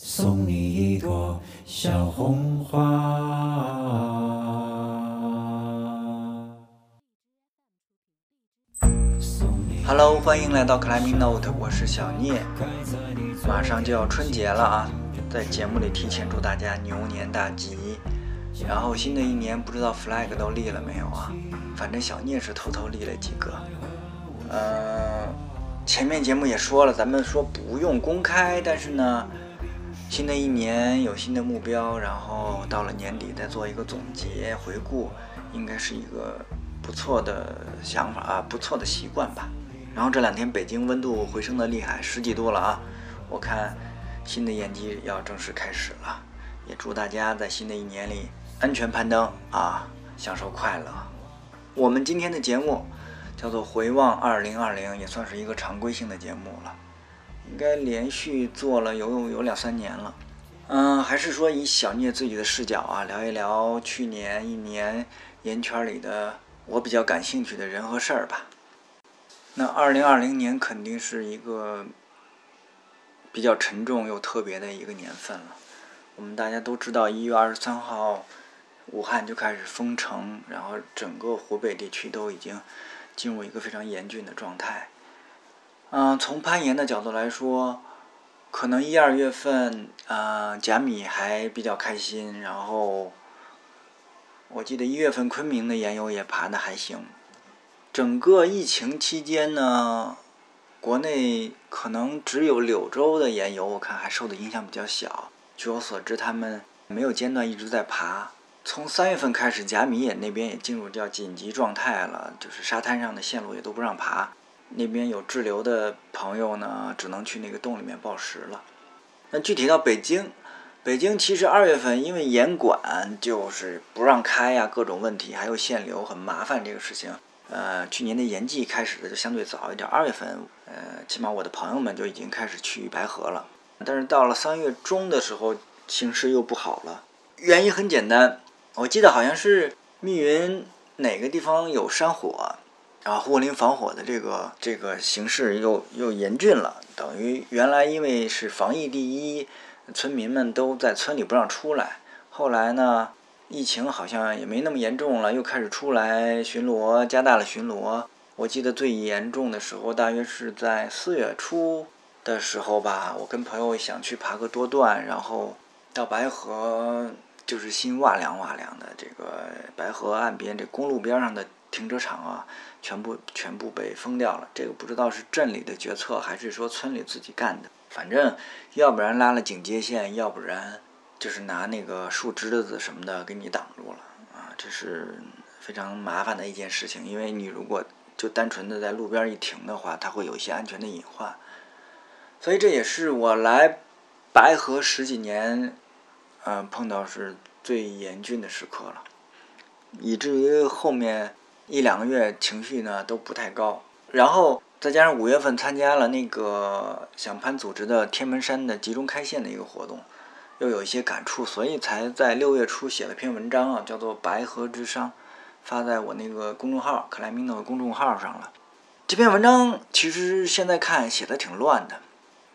送你一朵小红花。Hello，欢迎来到 Climbing Note，我是小聂。马上就要春节了啊，在节目里提前祝大家牛年大吉。然后新的一年不知道 flag 都立了没有啊？反正小聂是偷偷立了几个。呃，前面节目也说了，咱们说不用公开，但是呢。新的一年有新的目标，然后到了年底再做一个总结回顾，应该是一个不错的想法啊，不错的习惯吧。然后这两天北京温度回升的厉害，十几度了啊！我看新的演季要正式开始了，也祝大家在新的一年里安全攀登啊，享受快乐。我们今天的节目叫做回望二零二零，也算是一个常规性的节目了。应该连续做了有有两三年了，嗯，还是说以小聂自己的视角啊，聊一聊去年一年烟圈里的我比较感兴趣的人和事儿吧。那二零二零年肯定是一个比较沉重又特别的一个年份了。我们大家都知道，一月二十三号武汉就开始封城，然后整个湖北地区都已经进入一个非常严峻的状态。嗯，从攀岩的角度来说，可能一二月份，呃，贾米还比较开心。然后，我记得一月份昆明的岩友也爬的还行。整个疫情期间呢，国内可能只有柳州的岩友，我看还受的影响比较小。据我所知，他们没有间断一直在爬。从三月份开始，贾米也那边也进入叫紧急状态了，就是沙滩上的线路也都不让爬。那边有滞留的朋友呢，只能去那个洞里面报时了。那具体到北京，北京其实二月份因为严管就是不让开呀，各种问题，还有限流很麻烦这个事情。呃，去年的延季开始的就相对早一点，二月份，呃，起码我的朋友们就已经开始去白河了。但是到了三月中的时候，形势又不好了。原因很简单，我记得好像是密云哪个地方有山火。然后护林防火的这个这个形势又又严峻了，等于原来因为是防疫第一，村民们都在村里不让出来。后来呢，疫情好像也没那么严重了，又开始出来巡逻，加大了巡逻。我记得最严重的时候大约是在四月初的时候吧，我跟朋友想去爬个多段，然后到白河，就是心哇凉哇凉的。这个白河岸边这公路边上的。停车场啊，全部全部被封掉了。这个不知道是镇里的决策，还是说村里自己干的。反正要不然拉了警戒线，要不然就是拿那个树枝子什么的给你挡住了啊。这是非常麻烦的一件事情，因为你如果就单纯的在路边一停的话，它会有一些安全的隐患。所以这也是我来白河十几年，嗯，碰到是最严峻的时刻了，以至于后面。一两个月情绪呢都不太高，然后再加上五月份参加了那个响攀组织的天门山的集中开线的一个活动，又有一些感触，所以才在六月初写了篇文章啊，叫做《白河之殇》，发在我那个公众号克莱明的公众号上了。这篇文章其实现在看写的挺乱的，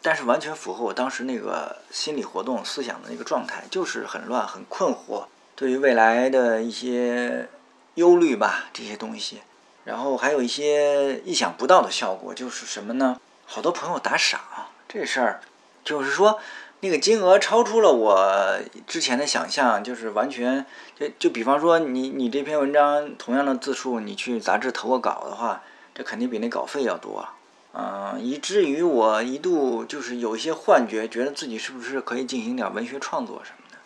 但是完全符合我当时那个心理活动、思想的那个状态，就是很乱、很困惑，对于未来的一些。忧虑吧，这些东西，然后还有一些意想不到的效果，就是什么呢？好多朋友打赏这事儿，就是说那个金额超出了我之前的想象，就是完全就就比方说你你这篇文章同样的字数，你去杂志投个稿的话，这肯定比那稿费要多，嗯，以至于我一度就是有一些幻觉，觉得自己是不是可以进行点文学创作什么的，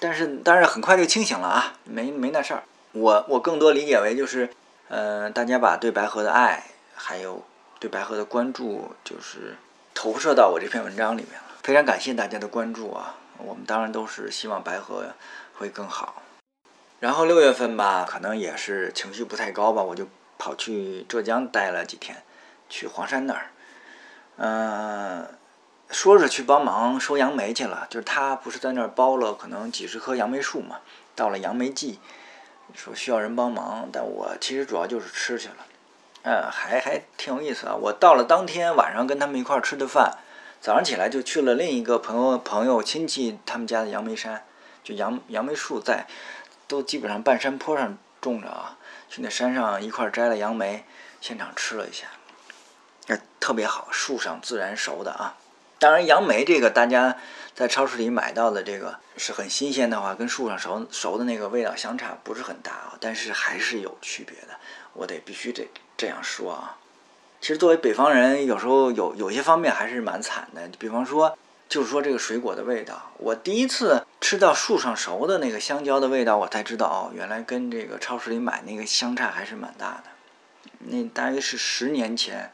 但是但是很快就清醒了啊，没没那事儿。我我更多理解为就是，呃，大家把对白河的爱，还有对白河的关注，就是投射到我这篇文章里面了。非常感谢大家的关注啊！我们当然都是希望白河会更好。然后六月份吧，可能也是情绪不太高吧，我就跑去浙江待了几天，去黄山那儿，嗯，说是去帮忙收杨梅去了，就是他不是在那儿包了可能几十棵杨梅树嘛，到了杨梅季。说需要人帮忙，但我其实主要就是吃去了，呃，还还挺有意思啊。我到了当天晚上跟他们一块儿吃的饭，早上起来就去了另一个朋友朋友亲戚他们家的杨梅山，就杨杨梅树在，都基本上半山坡上种着啊，去那山上一块摘了杨梅，现场吃了一下，哎，特别好，树上自然熟的啊。当然，杨梅这个大家在超市里买到的这个是很新鲜的话，跟树上熟熟的那个味道相差不是很大啊，但是还是有区别的，我得必须得这样说啊。其实作为北方人，有时候有有些方面还是蛮惨的，比方说，就是说这个水果的味道，我第一次吃到树上熟的那个香蕉的味道，我才知道哦，原来跟这个超市里买那个相差还是蛮大的。那大约是十年前。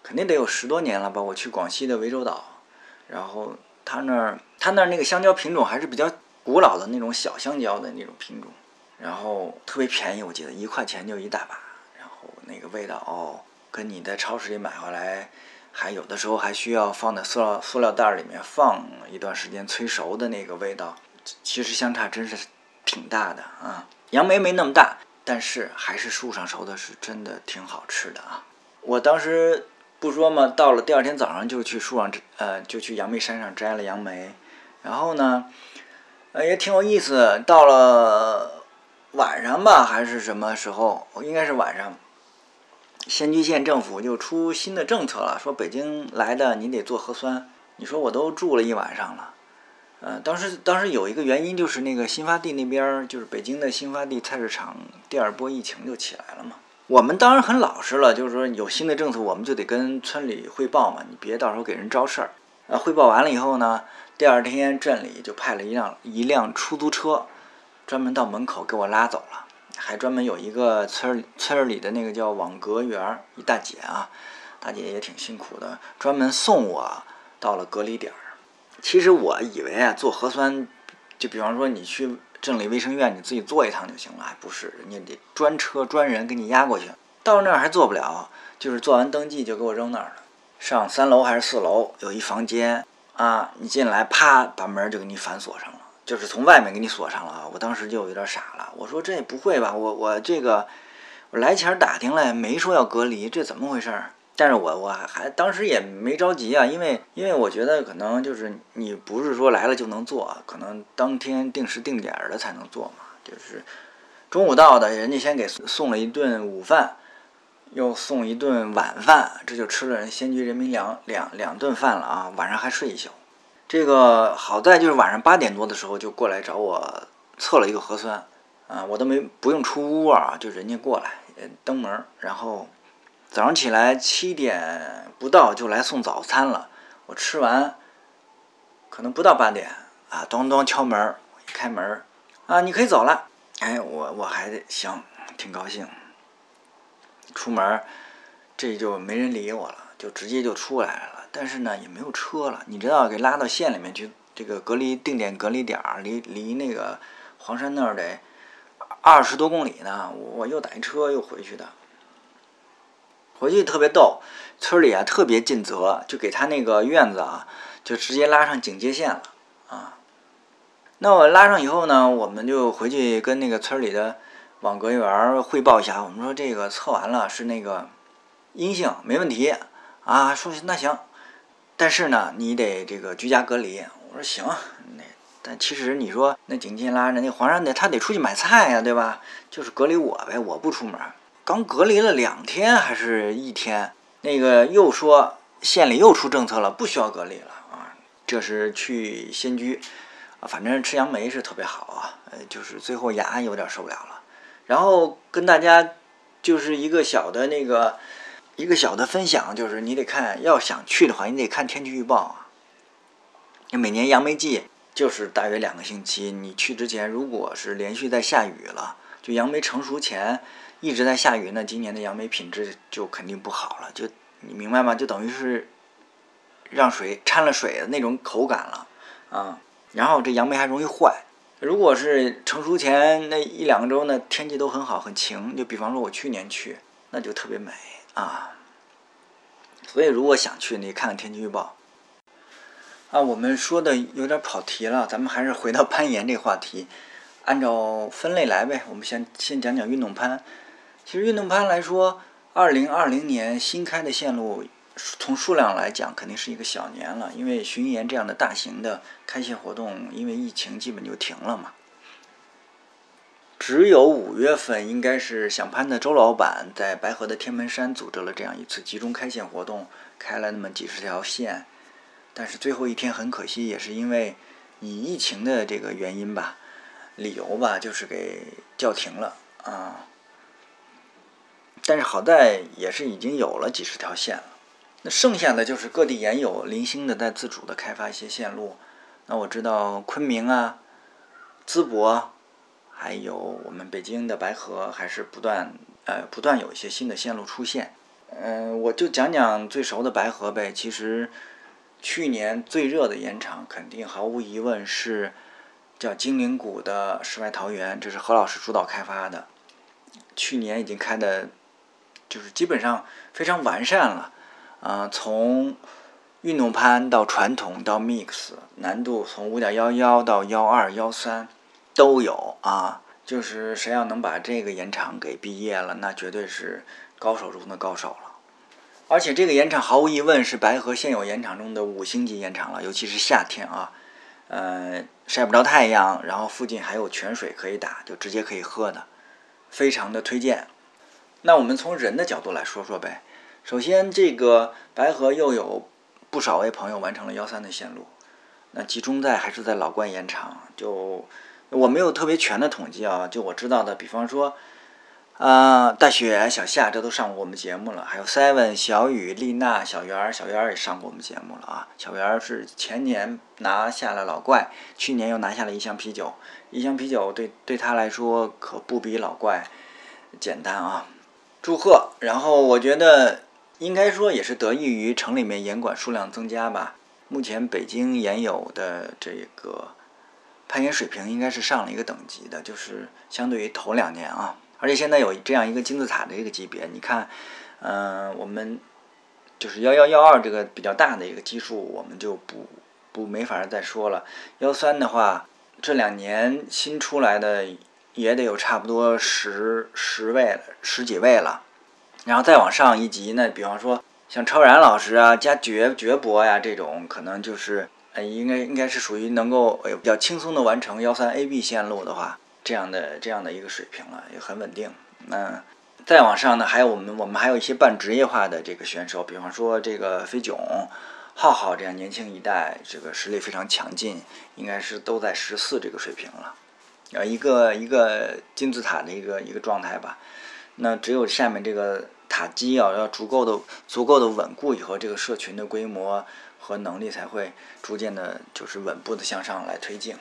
肯定得有十多年了吧？我去广西的涠洲岛，然后他那儿他那儿那个香蕉品种还是比较古老的那种小香蕉的那种品种，然后特别便宜，我记得一块钱就一大把，然后那个味道哦，跟你在超市里买回来，还有的时候还需要放在塑料塑料袋里面放一段时间催熟的那个味道，其实相差真是挺大的啊。杨梅没那么大，但是还是树上熟的，是真的挺好吃的啊。我当时。不说嘛，到了第二天早上就去树上摘，呃，就去杨梅山上摘了杨梅，然后呢，呃，也挺有意思。到了晚上吧，还是什么时候？应该是晚上。仙居县政府就出新的政策了，说北京来的你得做核酸。你说我都住了一晚上了，呃，当时当时有一个原因就是那个新发地那边，就是北京的新发地菜市场第二波疫情就起来了嘛。我们当然很老实了，就是说有新的政策，我们就得跟村里汇报嘛，你别到时候给人招事儿。呃，汇报完了以后呢，第二天镇里就派了一辆一辆出租车，专门到门口给我拉走了，还专门有一个村儿村儿里的那个叫网格员一大姐啊，大姐也挺辛苦的，专门送我到了隔离点儿。其实我以为啊，做核酸，就比方说你去。镇里卫生院你自己坐一趟就行了，还不是人家得专车专人给你押过去，到那儿还做不了，就是做完登记就给我扔那儿了。上三楼还是四楼有一房间啊，你进来啪把门就给你反锁上了，就是从外面给你锁上了啊。我当时就有点傻了，我说这不会吧？我我这个我来前打听了，没说要隔离，这怎么回事？但是我我还当时也没着急啊，因为因为我觉得可能就是你不是说来了就能做，可能当天定时定点的才能做嘛。就是中午到的，人家先给送了一顿午饭，又送一顿晚饭，这就吃了人仙居人民两两两顿饭了啊。晚上还睡一宿，这个好在就是晚上八点多的时候就过来找我测了一个核酸啊，我都没不用出屋啊，就人家过来登门，然后。早上起来七点不到就来送早餐了，我吃完，可能不到八点啊，咚咚敲门，一开门啊，你可以走了。哎，我我还行，挺高兴。出门，这就没人理我了，就直接就出来了。但是呢，也没有车了。你知道，给拉到县里面去，这个隔离定点隔离点儿，离离那个黄山那儿得二十多公里呢。我又打一车又回去的。回去特别逗，村里啊特别尽责，就给他那个院子啊，就直接拉上警戒线了啊。那我拉上以后呢，我们就回去跟那个村里的网格员汇报一下，我们说这个测完了是那个阴性，没问题啊。说那行，但是呢，你得这个居家隔离。我说行，那但其实你说那警戒拉着那皇上得他得出去买菜呀，对吧？就是隔离我呗，我不出门。刚隔离了两天还是一天，那个又说县里又出政策了，不需要隔离了啊！这是去仙居，啊，反正吃杨梅是特别好啊，呃，就是最后牙有点受不了了。然后跟大家就是一个小的那个一个小的分享，就是你得看要想去的话，你得看天气预报啊。每年杨梅季就是大约两个星期，你去之前如果是连续在下雨了，就杨梅成熟前。一直在下雨，那今年的杨梅品质就肯定不好了。就你明白吗？就等于是让水掺了水的那种口感了啊。然后这杨梅还容易坏。如果是成熟前那一两个周，呢天气都很好，很晴。就比方说我去年去，那就特别美啊。所以如果想去，你看看天气预报。啊，我们说的有点跑题了，咱们还是回到 攀岩这话题，按照分类来呗。我们先先讲讲运动攀。其实运动攀来说，二零二零年新开的线路从数量来讲，肯定是一个小年了，因为巡演这样的大型的开线活动，因为疫情基本就停了嘛。只有五月份，应该是想攀的周老板在白河的天门山组织了这样一次集中开线活动，开了那么几十条线。但是最后一天很可惜，也是因为以疫情的这个原因吧，理由吧，就是给叫停了啊。但是好在也是已经有了几十条线了。那剩下的就是各地研友零星的在自主的开发一些线路。那我知道昆明啊、淄博。还有我们北京的白河还是不断呃不断有一些新的线路出现，嗯，我就讲讲最熟的白河呗。其实去年最热的盐场肯定毫无疑问是叫精灵谷的世外桃源，这是何老师主导开发的，去年已经开的，就是基本上非常完善了，啊，从运动攀到传统到 mix，难度从五点幺幺到幺二幺三。都有啊，就是谁要能把这个延长给毕业了，那绝对是高手中的高手了。而且这个延长毫无疑问是白河现有延长中的五星级延长了，尤其是夏天啊，呃，晒不着太阳，然后附近还有泉水可以打，就直接可以喝的，非常的推荐。那我们从人的角度来说说呗。首先，这个白河又有不少位朋友完成了幺三的线路，那集中在还是在老冠延长就。我没有特别全的统计啊，就我知道的，比方说，啊，大雪、小夏这都上过我们节目了，还有 Seven、小雨、丽娜、小圆儿，小圆儿也上过我们节目了啊。小圆儿是前年拿下了老怪，去年又拿下了一箱啤酒，一箱啤酒对对他来说可不比老怪简单啊。祝贺！然后我觉得应该说也是得益于城里面严管数量增加吧。目前北京严有的这个。攀岩水平应该是上了一个等级的，就是相对于头两年啊，而且现在有这样一个金字塔的一个级别，你看，嗯，我们就是幺幺幺二这个比较大的一个基数，我们就不不没法再说了。幺三的话，这两年新出来的也得有差不多十十位了，十几位了，然后再往上一级呢，比方说像超然老师啊，加爵爵博呀这种，可能就是呃。应该应该是属于能够呃比较轻松的完成幺三 AB 线路的话，这样的这样的一个水平了，也很稳定。那再往上呢，还有我们我们还有一些半职业化的这个选手，比方说这个飞囧、浩浩这样年轻一代，这个实力非常强劲，应该是都在十四这个水平了，呃，一个一个金字塔的一个一个状态吧。那只有下面这个塔基啊，要足够的足够的稳固以后，这个社群的规模。和能力才会逐渐的，就是稳步的向上来推进。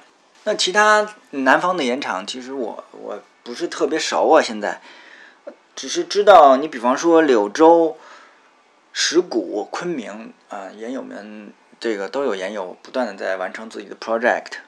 那其他南方的盐场，其实我我不是特别熟啊，现在只是知道你比方说柳州、石鼓、昆明啊，盐友们这个都有盐友不断的在完成自己的 project。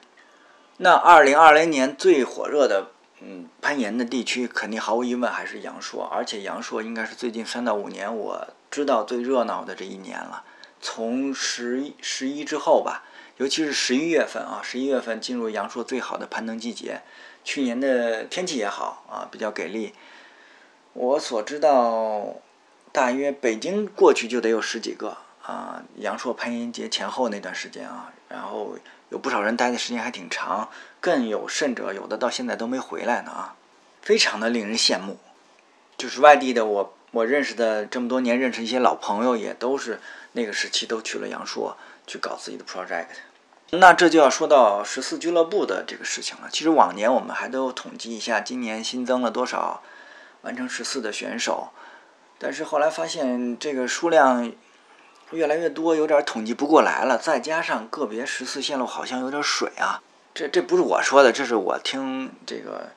那二零二零年最火热的嗯攀岩的地区，肯定毫无疑问还是阳朔，而且阳朔应该是最近三到五年我知道最热闹的这一年了。从十一十一之后吧，尤其是十一月份啊，十一月份进入阳朔最好的攀登季节。去年的天气也好啊，比较给力。我所知道，大约北京过去就得有十几个啊，阳朔攀岩节前后那段时间啊，然后有不少人待的时间还挺长，更有甚者，有的到现在都没回来呢啊，非常的令人羡慕。就是外地的我。我认识的这么多年，认识一些老朋友，也都是那个时期都去了阳朔去搞自己的 project。那这就要说到十四俱乐部的这个事情了。其实往年我们还都统计一下，今年新增了多少完成十四的选手，但是后来发现这个数量越来越多，有点统计不过来了。再加上个别十四线路好像有点水啊，这这不是我说的，这是我听这个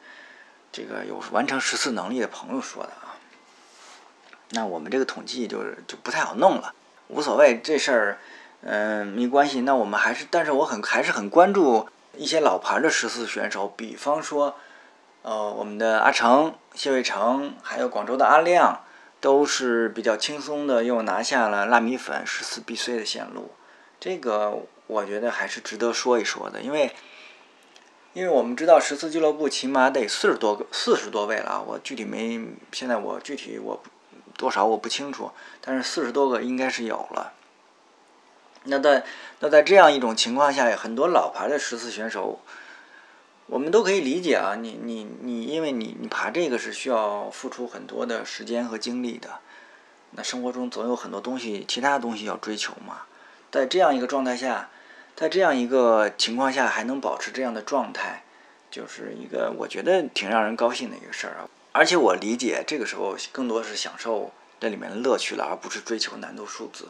这个有完成十四能力的朋友说的啊。那我们这个统计就是就不太好弄了，无所谓这事儿，嗯，没关系。那我们还是，但是我很还是很关注一些老牌的十四选手，比方说，呃，我们的阿成、谢卫成，还有广州的阿亮，都是比较轻松的又拿下了辣米粉十四 BC 的线路，这个我觉得还是值得说一说的，因为，因为我们知道十四俱乐部起码得四十多个四十多位了，我具体没，现在我具体我。多少我不清楚，但是四十多个应该是有了。那在那在这样一种情况下，很多老牌的十四选手，我们都可以理解啊。你你你，因为你你爬这个是需要付出很多的时间和精力的。那生活中总有很多东西，其他东西要追求嘛。在这样一个状态下，在这样一个情况下还能保持这样的状态，就是一个我觉得挺让人高兴的一个事儿啊。而且我理解，这个时候更多是享受这里面的乐趣了，而不是追求难度数字。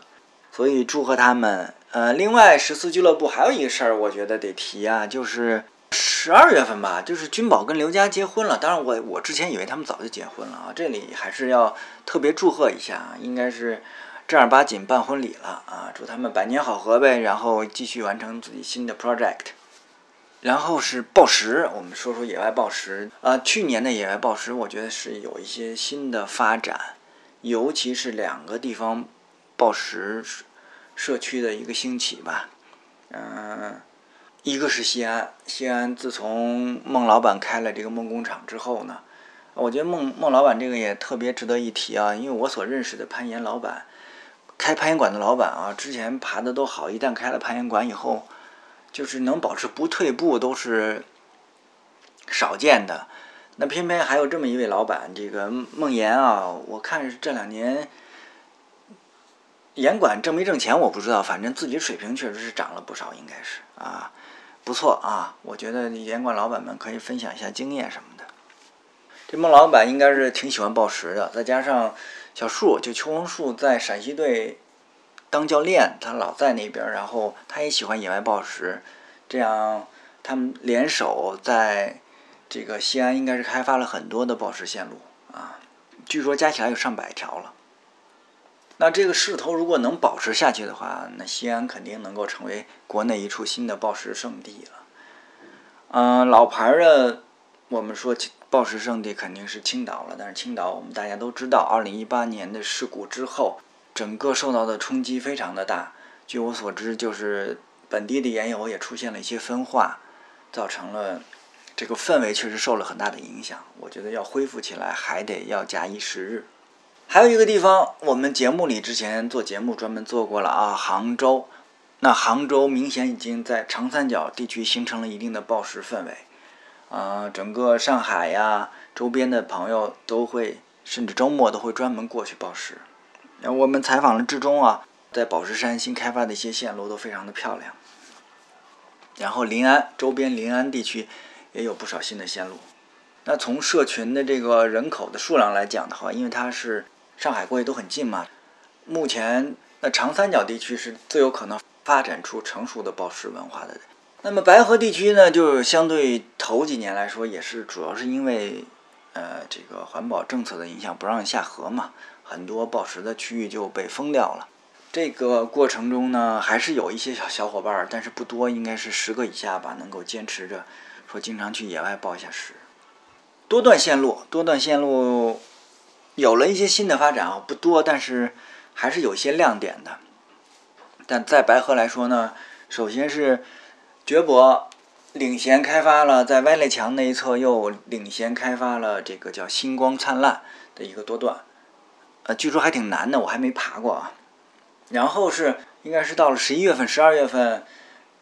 所以祝贺他们。呃，另外十四俱乐部还有一个事儿，我觉得得提啊，就是十二月份吧，就是君宝跟刘佳结婚了。当然，我我之前以为他们早就结婚了啊，这里还是要特别祝贺一下，应该是正儿八经办婚礼了啊，祝他们百年好合呗，然后继续完成自己新的 project。然后是报时，我们说说野外报时啊，去年的野外报时，我觉得是有一些新的发展，尤其是两个地方。报时社区的一个兴起吧，嗯，一个是西安，西安自从孟老板开了这个梦工厂之后呢，我觉得孟孟老板这个也特别值得一提啊，因为我所认识的攀岩老板，开攀岩馆的老板啊，之前爬的都好，一旦开了攀岩馆以后，就是能保持不退步都是少见的，那偏偏还有这么一位老板，这个孟岩啊，我看是这两年。岩管挣没挣钱我不知道，反正自己水平确实是涨了不少，应该是啊，不错啊，我觉得严管老板们可以分享一下经验什么的。这孟老板应该是挺喜欢报时的，再加上小树就邱红树在陕西队当教练，他老在那边，然后他也喜欢野外报时，这样他们联手在这个西安应该是开发了很多的报时线路啊，据说加起来有上百条了。那这个势头如果能保持下去的话，那西安肯定能够成为国内一处新的报时圣地了。嗯，老牌的我们说报时圣地肯定是青岛了，但是青岛我们大家都知道，二零一八年的事故之后，整个受到的冲击非常的大。据我所知，就是本地的岩友也出现了一些分化，造成了这个氛围确实受了很大的影响。我觉得要恢复起来，还得要假以时日。还有一个地方，我们节目里之前做节目专门做过了啊，杭州。那杭州明显已经在长三角地区形成了一定的报时氛围，啊，整个上海呀周边的朋友都会，甚至周末都会专门过去报时。然后我们采访了志忠啊，在宝石山新开发的一些线路都非常的漂亮。然后临安周边临安地区也有不少新的线路。那从社群的这个人口的数量来讲的话，因为它是。上海过去都很近嘛，目前那长三角地区是最有可能发展出成熟的报时文化的。那么白河地区呢，就相对头几年来说，也是主要是因为呃这个环保政策的影响，不让下河嘛，很多报时的区域就被封掉了。这个过程中呢，还是有一些小小伙伴儿，但是不多，应该是十个以下吧，能够坚持着说经常去野外报一下时。多段线路，多段线路。有了一些新的发展啊，不多，但是还是有些亮点的。但在白河来说呢，首先是绝博领衔开发了，在歪列墙那一侧又领衔开发了这个叫星光灿烂的一个多段，呃，据说还挺难的，我还没爬过啊。然后是应该是到了十一月份、十二月份，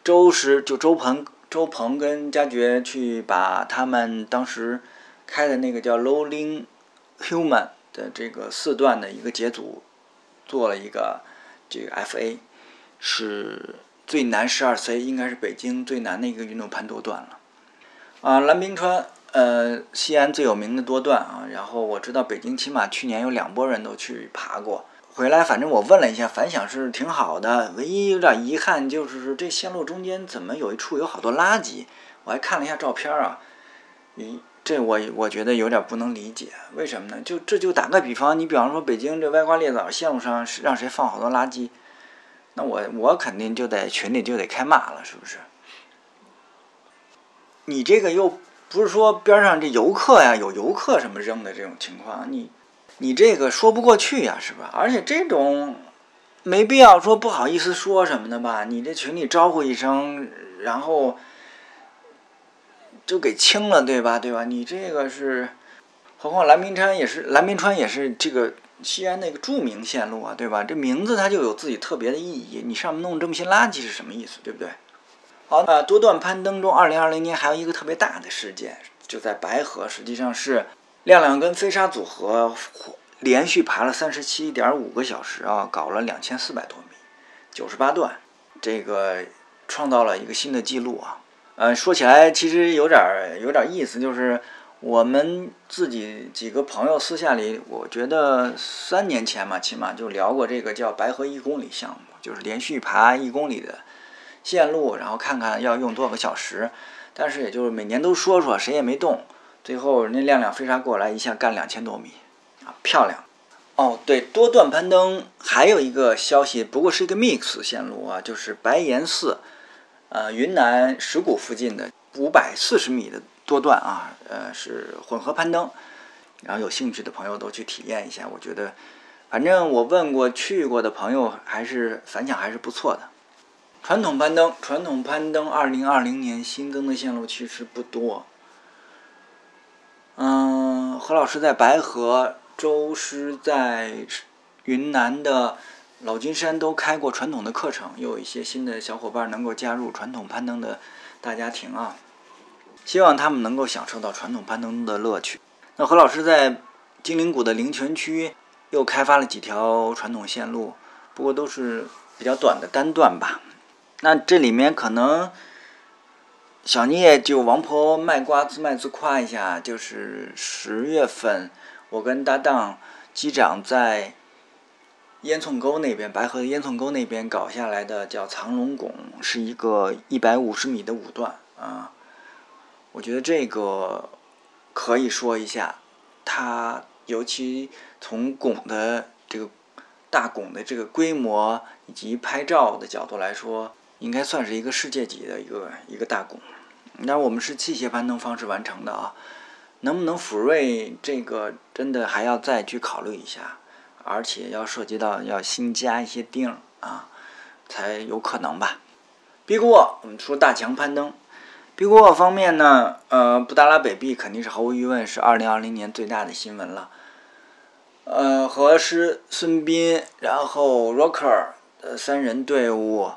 周时就周鹏、周鹏跟佳爵去把他们当时开的那个叫 “Lowling Human。的这个四段的一个节组，做了一个这个 FA，是最难十二 C，应该是北京最难的一个运动攀多段了。啊，蓝冰川，呃，西安最有名的多段啊。然后我知道北京起码去年有两拨人都去爬过，回来反正我问了一下，反响是挺好的。唯一有点遗憾就是这线路中间怎么有一处有好多垃圾？我还看了一下照片啊，咦。这我我觉得有点不能理解，为什么呢？就这就打个比方，你比方说北京这歪瓜裂枣线路上是让谁放好多垃圾，那我我肯定就在群里就得开骂了，是不是？你这个又不是说边上这游客呀，有游客什么扔的这种情况，你你这个说不过去呀，是吧？而且这种没必要说不好意思说什么的吧？你这群里招呼一声，然后。就给清了，对吧？对吧？你这个是，何况蓝冰川也是蓝冰川也是这个西安那个著名线路啊，对吧？这名字它就有自己特别的意义。你上面弄这么些垃圾是什么意思，对不对？好，那多段攀登中，二零二零年还有一个特别大的事件，就在白河，实际上是亮亮跟飞沙组合连续爬了三十七点五个小时啊，搞了两千四百多米，九十八段，这个创造了一个新的记录啊。呃，说起来其实有点儿有点意思，就是我们自己几个朋友私下里，我觉得三年前嘛，起码就聊过这个叫白河一公里项目，就是连续爬一公里的。线路，然后看看要用多少个小时，但是也就是每年都说说，谁也没动。最后人家亮亮飞沙过来，一下干两千多米，啊，漂亮！哦，对，多段攀登还有一个消息，不过是一个 mix 线路啊，就是白岩寺，呃，云南石鼓附近的五百四十米的多段啊，呃，是混合攀登。然后有兴趣的朋友都去体验一下，我觉得，反正我问过去过的朋友，还是反响还是不错的。传统攀登，传统攀登，二零二零年新增的线路其实不多。嗯，何老师在白河，周师在云南的老君山都开过传统的课程，有一些新的小伙伴能够加入传统攀登的大家庭啊。希望他们能够享受到传统攀登的乐趣。那何老师在金陵谷的灵泉区又开发了几条传统线路，不过都是比较短的单段吧。那这里面可能小聂就王婆卖瓜自卖自夸一下，就是十月份我跟搭档机长在烟囱沟那边，白河的烟囱沟那边搞下来的叫藏龙拱，是一个一百五十米的五段啊。我觉得这个可以说一下，它尤其从拱的这个大拱的这个规模以及拍照的角度来说。应该算是一个世界级的一个一个大拱，那我们是器械攀登方式完成的啊，能不能抚瑞这个真的还要再去考虑一下，而且要涉及到要新加一些钉啊，才有可能吧。碧谷沃，我们说大墙攀登，碧谷沃方面呢，呃，布达拉北壁肯定是毫无疑问是二零二零年最大的新闻了，呃，和师孙斌，然后 Rocker 的三人队伍。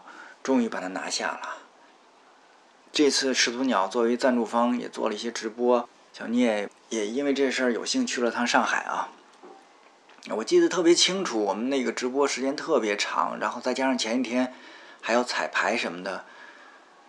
终于把它拿下了。这次始祖鸟作为赞助方也做了一些直播，小聂也因为这事儿有幸去了趟上海啊。我记得特别清楚，我们那个直播时间特别长，然后再加上前一天还要彩排什么的，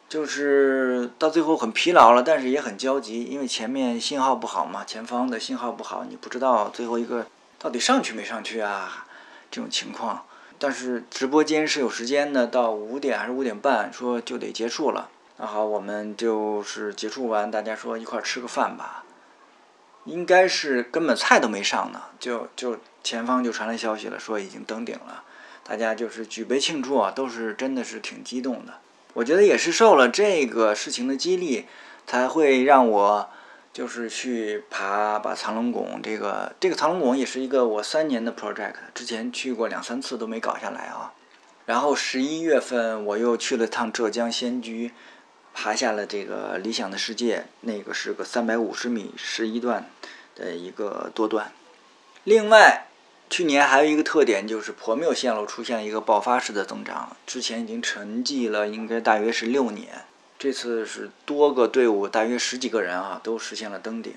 就是到最后很疲劳了，但是也很焦急，因为前面信号不好嘛，前方的信号不好，你不知道最后一个到底上去没上去啊，这种情况。但是直播间是有时间的，到五点还是五点半，说就得结束了。那好，我们就是结束完，大家说一块儿吃个饭吧。应该是根本菜都没上呢，就就前方就传来消息了，说已经登顶了。大家就是举杯庆祝啊，都是真的是挺激动的。我觉得也是受了这个事情的激励，才会让我。就是去爬把藏龙拱，这个这个藏龙拱也是一个我三年的 project，之前去过两三次都没搞下来啊。然后十一月份我又去了趟浙江仙居，爬下了这个理想的世界，那个是个三百五十米十一段的一个多段。另外，去年还有一个特点就是婆谬线路出现了一个爆发式的增长，之前已经沉寂了，应该大约是六年。这次是多个队伍，大约十几个人啊，都实现了登顶。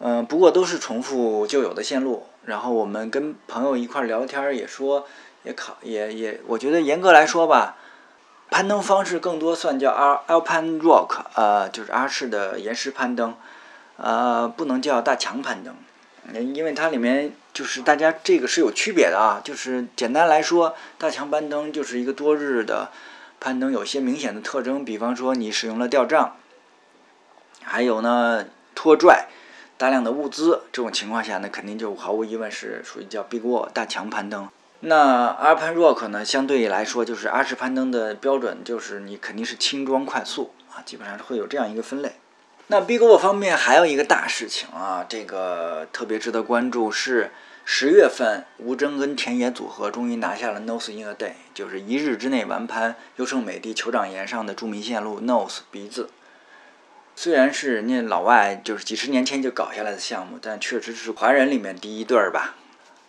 嗯，不过都是重复旧有的线路。然后我们跟朋友一块聊天也说，也考也也，我觉得严格来说吧，攀登方式更多算叫 Alpine Rock，呃，就是阿式的岩石攀登，呃，不能叫大墙攀登，因为它里面就是大家这个是有区别的啊。就是简单来说，大墙攀登就是一个多日的。攀登有些明显的特征，比方说你使用了吊杖，还有呢拖拽大量的物资，这种情况下呢，肯定就毫无疑问是属于叫 Big Wall 大墙攀登。那 Alpine Rock 呢，相对来说就是阿式攀登的标准，就是你肯定是轻装快速啊，基本上是会有这样一个分类。那 Big Wall 方面还有一个大事情啊，这个特别值得关注是。十月份，吴征跟田野组合终于拿下了 Nose in a Day，就是一日之内完攀优胜美地酋长岩上的著名线路 Nose 鼻子。虽然是人家老外就是几十年前就搞下来的项目，但确实是华人里面第一对儿吧。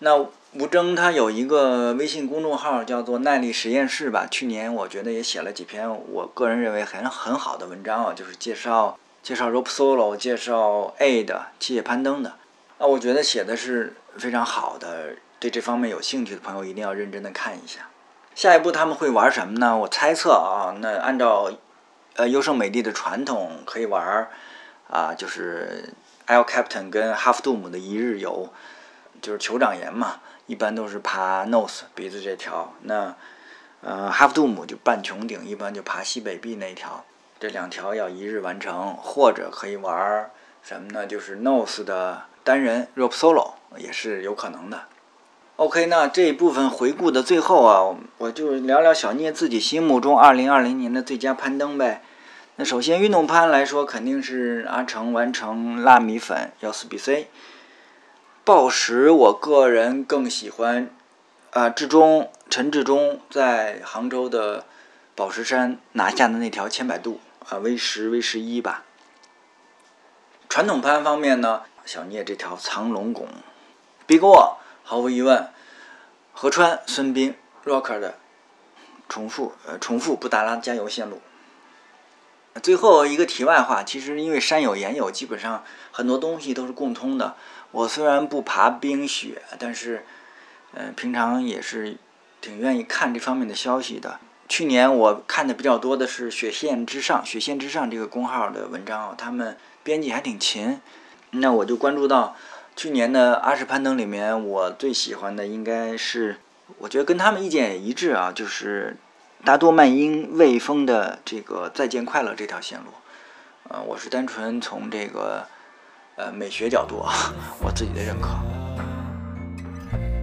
那吴征他有一个微信公众号叫做耐力实验室吧，去年我觉得也写了几篇我个人认为很很好的文章啊，就是介绍介绍 rope solo，介绍 A 的器械攀登的啊，我觉得写的是非常好的，对这方面有兴趣的朋友一定要认真的看一下。下一步他们会玩什么呢？我猜测啊，那按照呃优胜美地的传统，可以玩啊，就是 L Captain 跟 Half Dome 的一日游，就是酋长岩嘛，一般都是爬 Nose 鼻子这条，那呃 Half Dome 就半穹顶，一般就爬西北壁那一条，这两条要一日完成，或者可以玩什么呢？就是 Nose 的单人 Rope Solo 也是有可能的。OK，那这一部分回顾的最后啊，我就聊聊小聂自己心目中2020年的最佳攀登呗。那首先运动攀来说，肯定是阿成完成拉米粉幺四 BC。暴食，我个人更喜欢啊，志中陈志忠在杭州的宝石山拿下的那条千百度啊，V 十 V 十一吧。传统攀方面呢，小聂这条藏龙拱，Big Wall。毫无疑问，河川孙斌 Rocker 的重复呃重复布达拉加油线路。最后一个题外话，其实因为山有岩有，基本上很多东西都是共通的。我虽然不爬冰雪，但是呃平常也是挺愿意看这方面的消息的。去年我看的比较多的是雪线之上雪线之上这个公号的文章，他们编辑还挺勤，那我就关注到。去年的阿什攀登里面，我最喜欢的应该是，我觉得跟他们意见也一致啊，就是达多曼因卫风的这个再见快乐这条线路。呃，我是单纯从这个呃美学角度啊，我自己的认可。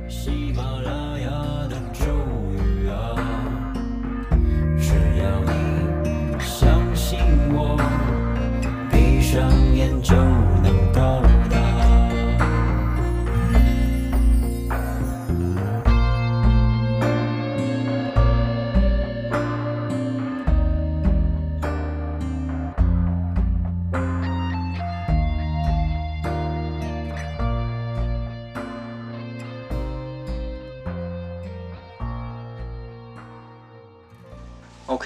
喜马拉雅的咒语啊，只要你相信我，闭上眼就。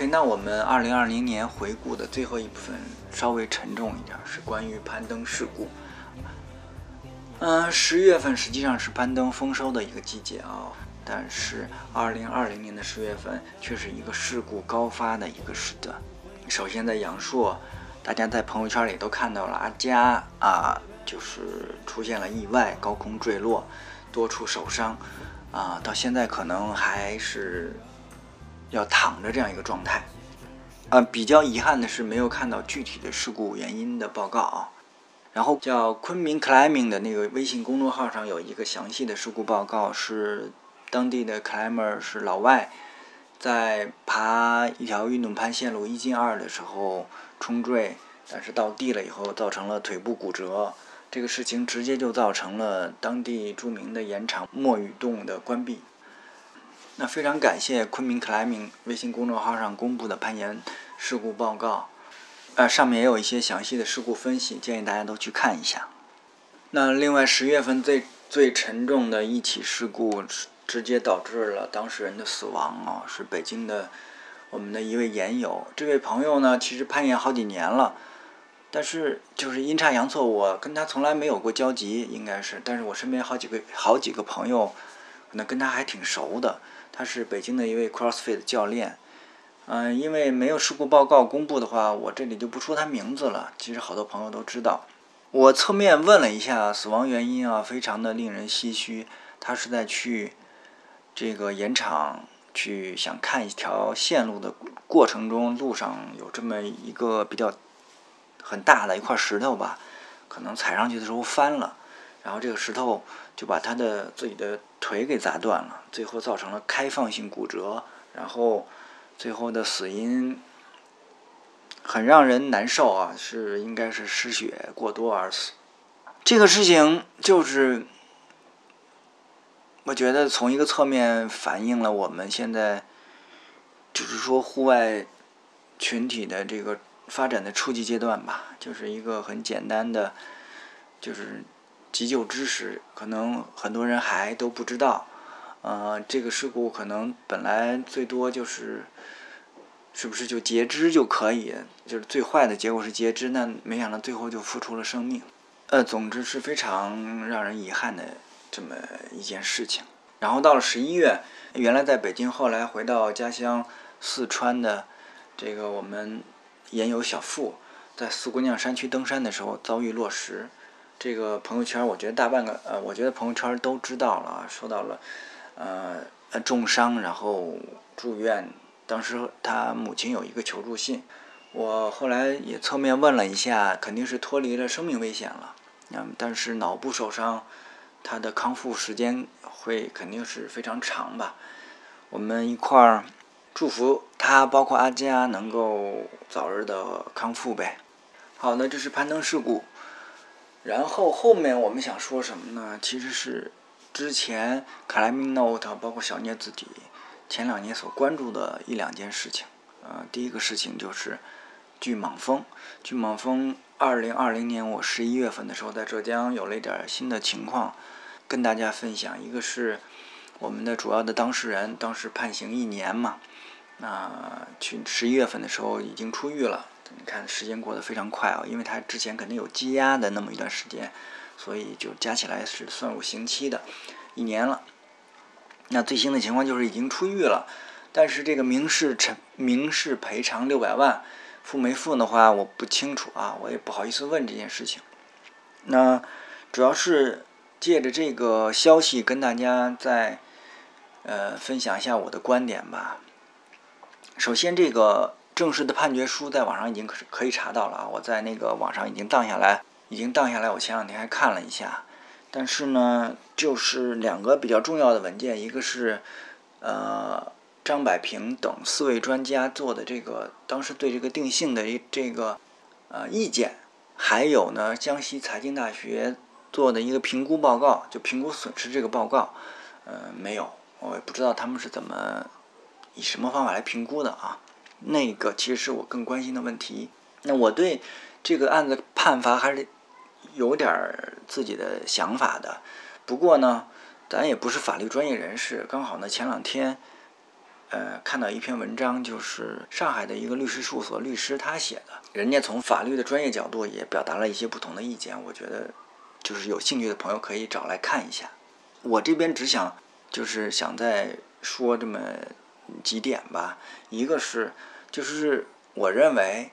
那我们二零二零年回顾的最后一部分稍微沉重一点，是关于攀登事故。嗯，十月份实际上是攀登丰收的一个季节啊，但是二零二零年的十月份却是一个事故高发的一个时段。首先在阳朔，大家在朋友圈里都看到了阿佳啊，就是出现了意外，高空坠落，多处受伤啊，到现在可能还是。要躺着这样一个状态，呃，比较遗憾的是没有看到具体的事故原因的报告啊。然后叫昆明 climbing 的那个微信公众号上有一个详细的事故报告，是当地的 climber 是老外，在爬一条运动攀线路一进二的时候冲坠，但是到地了以后造成了腿部骨折，这个事情直接就造成了当地著名的盐场墨雨洞的关闭。那非常感谢昆明 climbing 微信公众号上公布的攀岩事故报告，呃，上面也有一些详细的事故分析，建议大家都去看一下。那另外十月份最最沉重的一起事故，直接导致了当事人的死亡啊，是北京的我们的一位岩友。这位朋友呢，其实攀岩好几年了，但是就是阴差阳错，我跟他从来没有过交集，应该是，但是我身边好几个好几个朋友，可能跟他还挺熟的。他是北京的一位 CrossFit 教练，嗯，因为没有事故报告公布的话，我这里就不说他名字了。其实好多朋友都知道。我侧面问了一下死亡原因啊，非常的令人唏嘘。他是在去这个盐场去想看一条线路的过程中，路上有这么一个比较很大的一块石头吧，可能踩上去的时候翻了，然后这个石头就把他的自己的。腿给砸断了，最后造成了开放性骨折，然后最后的死因很让人难受啊，是应该是失血过多而死。这个事情就是，我觉得从一个侧面反映了我们现在，就是说户外群体的这个发展的初级阶段吧，就是一个很简单的，就是。急救知识，可能很多人还都不知道。呃，这个事故可能本来最多就是，是不是就截肢就可以？就是最坏的结果是截肢，那没想到最后就付出了生命。呃，总之是非常让人遗憾的这么一件事情。然后到了十一月，原来在北京，后来回到家乡四川的这个我们研友小付，在四姑娘山区登山的时候遭遇落石。这个朋友圈，我觉得大半个呃，我觉得朋友圈都知道了，受到了呃重伤，然后住院。当时他母亲有一个求助信，我后来也侧面问了一下，肯定是脱离了生命危险了。嗯，但是脑部受伤，他的康复时间会肯定是非常长吧。我们一块儿祝福他，包括阿佳能够早日的康复呗。好，那这是攀登事故。然后后面我们想说什么呢？其实是之前克莱米 note 包括小聂自己前两年所关注的一两件事情。呃，第一个事情就是巨蟒峰。巨蟒峰，二零二零年我十一月份的时候在浙江有了一点新的情况，跟大家分享。一个是我们的主要的当事人，当时判刑一年嘛，那去十一月份的时候已经出狱了。你看时间过得非常快啊，因为他之前肯定有羁押的那么一段时间，所以就加起来是算入刑期的，一年了。那最新的情况就是已经出狱了，但是这个民事陈民事赔偿六百万，付没付的话我不清楚啊，我也不好意思问这件事情。那主要是借着这个消息跟大家再呃分享一下我的观点吧。首先这个。正式的判决书在网上已经可可以查到了啊！我在那个网上已经荡下来，已经荡下来。我前两天还看了一下，但是呢，就是两个比较重要的文件，一个是呃张百平等四位专家做的这个当时对这个定性的一这个呃意见，还有呢江西财经大学做的一个评估报告，就评估损失这个报告，呃没有，我也不知道他们是怎么以什么方法来评估的啊。那个其实是我更关心的问题。那我对这个案子判罚还是有点自己的想法的。不过呢，咱也不是法律专业人士。刚好呢，前两天呃看到一篇文章，就是上海的一个律师事务所律师他写的，人家从法律的专业角度也表达了一些不同的意见。我觉得就是有兴趣的朋友可以找来看一下。我这边只想就是想再说这么几点吧。一个是。就是我认为，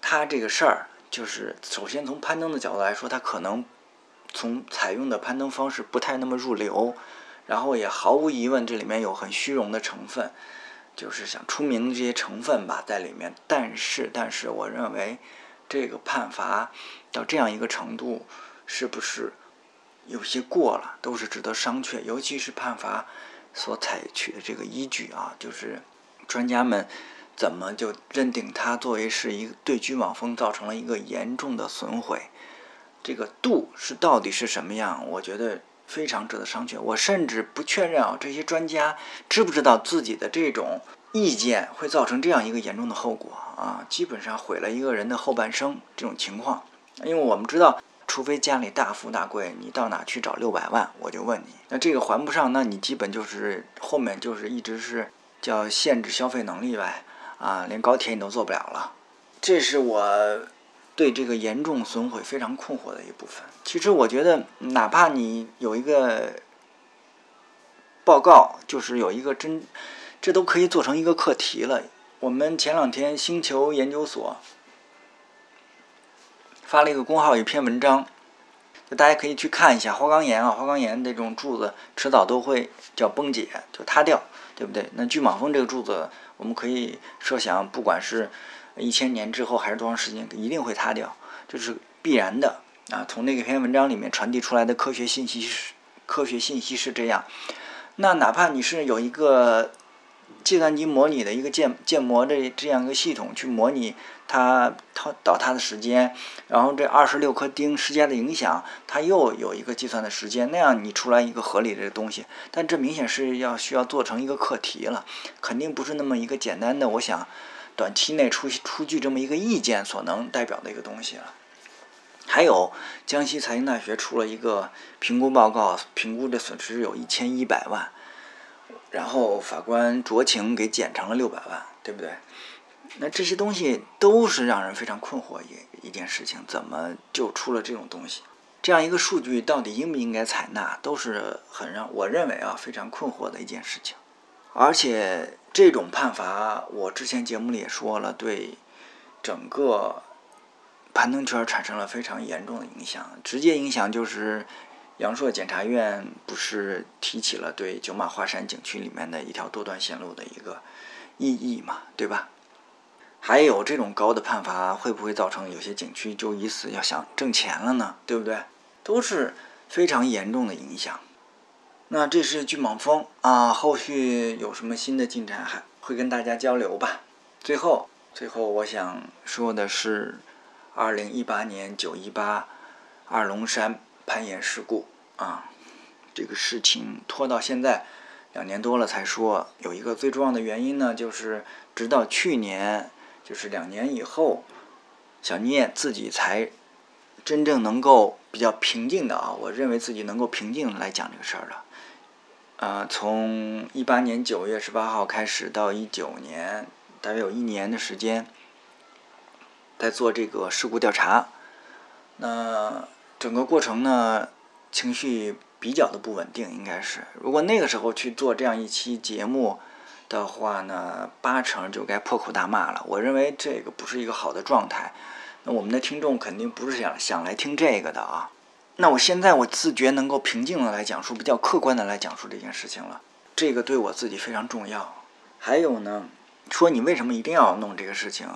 他这个事儿，就是首先从攀登的角度来说，他可能从采用的攀登方式不太那么入流，然后也毫无疑问这里面有很虚荣的成分，就是想出名的这些成分吧在里面。但是，但是我认为这个判罚到这样一个程度，是不是有些过了，都是值得商榷。尤其是判罚所采取的这个依据啊，就是专家们。怎么就认定它作为是一个对巨蟒峰造成了一个严重的损毁？这个度是到底是什么样？我觉得非常值得商榷。我甚至不确认啊，这些专家知不知道自己的这种意见会造成这样一个严重的后果啊？基本上毁了一个人的后半生这种情况。因为我们知道，除非家里大富大贵，你到哪去找六百万？我就问你，那这个还不上，那你基本就是后面就是一直是叫限制消费能力呗。啊，连高铁你都坐不了了，这是我对这个严重损毁非常困惑的一部分。其实我觉得，哪怕你有一个报告，就是有一个真，这都可以做成一个课题了。我们前两天星球研究所发了一个公号，一篇文章，大家可以去看一下。花岗岩啊，花岗岩这种柱子迟早都会叫崩解，就塌掉，对不对？那巨蟒峰这个柱子。我们可以设想，不管是一千年之后还是多长时间，一定会塌掉，这是必然的啊！从那篇文章里面传递出来的科学信息是科学信息是这样。那哪怕你是有一个计算机模拟的一个建建模的这样一个系统去模拟它它倒塌的时间，然后这二十六颗钉施加的影响，它又有一个计算的时间，那样你出来一个合理的东西。但这明显是要需要做成一个课题了，肯定不是那么一个简单的，我想短期内出出具这么一个意见所能代表的一个东西了。还有江西财经大学出了一个评估报告，评估的损失有一千一百万，然后法官酌情给减成了六百万，对不对？那这些东西都是让人非常困惑一一件事情，怎么就出了这种东西？这样一个数据到底应不应该采纳，都是很让我认为啊非常困惑的一件事情。而且这种判罚，我之前节目里也说了，对整个。盘登圈产生了非常严重的影响，直接影响就是阳朔检察院不是提起了对九马画山景区里面的一条多段线路的一个异议嘛，对吧？还有这种高的判罚会不会造成有些景区就以此要想挣钱了呢？对不对？都是非常严重的影响。那这是巨蟒峰啊，后续有什么新的进展还会跟大家交流吧。最后，最后我想说的是。二零一八年九一八二龙山攀岩事故啊，这个事情拖到现在两年多了才说。有一个最重要的原因呢，就是直到去年，就是两年以后，小聂自己才真正能够比较平静的啊，我认为自己能够平静来讲这个事儿了。呃，从一八年九月十八号开始到一九年，大约有一年的时间。在做这个事故调查，那整个过程呢，情绪比较的不稳定，应该是。如果那个时候去做这样一期节目的话呢，八成就该破口大骂了。我认为这个不是一个好的状态。那我们的听众肯定不是想想来听这个的啊。那我现在我自觉能够平静的来讲述，比较客观的来讲述这件事情了。这个对我自己非常重要。还有呢，说你为什么一定要弄这个事情？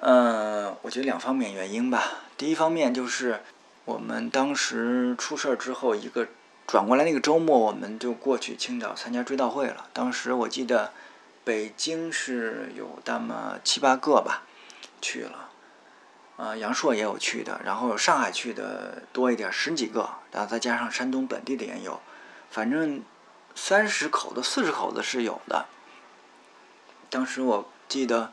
嗯，我觉得两方面原因吧。第一方面就是我们当时出事儿之后，一个转过来那个周末，我们就过去青岛参加追悼会了。当时我记得北京是有那么七八个吧去了，呃，阳朔也有去的，然后上海去的多一点，十几个，然后再加上山东本地的也有，反正三十口子、四十口子是有的。当时我记得。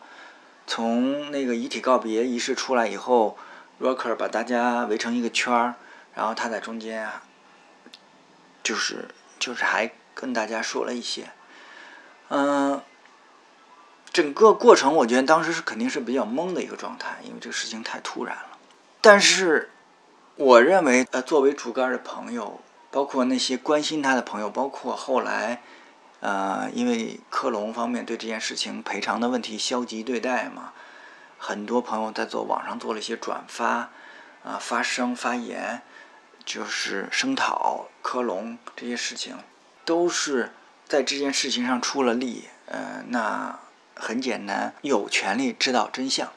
从那个遗体告别仪式出来以后，Rocker 把大家围成一个圈儿，然后他在中间啊，就是就是还跟大家说了一些，嗯，整个过程我觉得当时是肯定是比较懵的一个状态，因为这个事情太突然了。但是，我认为呃，作为竹竿的朋友，包括那些关心他的朋友，包括后来。呃，因为科隆方面对这件事情赔偿的问题消极对待嘛，很多朋友在做网上做了一些转发，啊，发声发言，就是声讨科隆这些事情，都是在这件事情上出了力。呃，那很简单，有权利知道真相。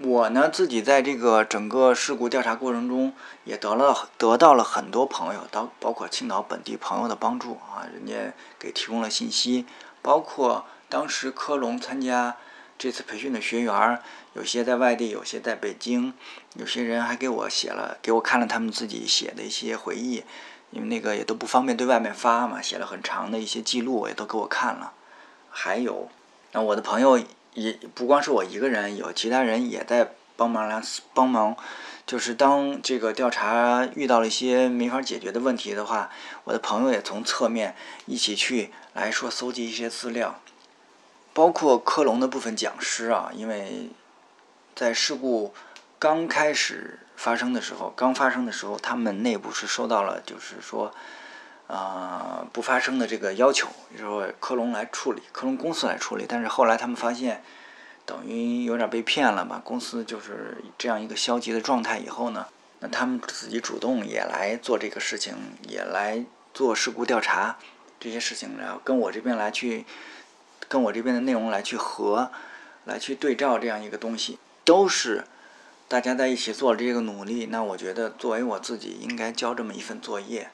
我呢，自己在这个整个事故调查过程中，也得了得到了很多朋友，当包括青岛本地朋友的帮助啊，人家给提供了信息，包括当时科隆参加这次培训的学员儿，有些在外地，有些在北京，有些人还给我写了，给我看了他们自己写的一些回忆，因为那个也都不方便对外面发嘛，写了很长的一些记录，也都给我看了，还有，那我的朋友。也不光是我一个人，有其他人也在帮忙来帮忙。就是当这个调查遇到了一些没法解决的问题的话，我的朋友也从侧面一起去来说搜集一些资料，包括科隆的部分讲师啊，因为在事故刚开始发生的时候，刚发生的时候，他们内部是收到了，就是说。啊，不发生的这个要求，就是说科隆来处理，科隆公司来处理。但是后来他们发现，等于有点被骗了吧？公司就是这样一个消极的状态以后呢，那他们自己主动也来做这个事情，也来做事故调查这些事情，然后跟我这边来去，跟我这边的内容来去合，来去对照这样一个东西，都是大家在一起做这个努力。那我觉得作为我自己应该交这么一份作业。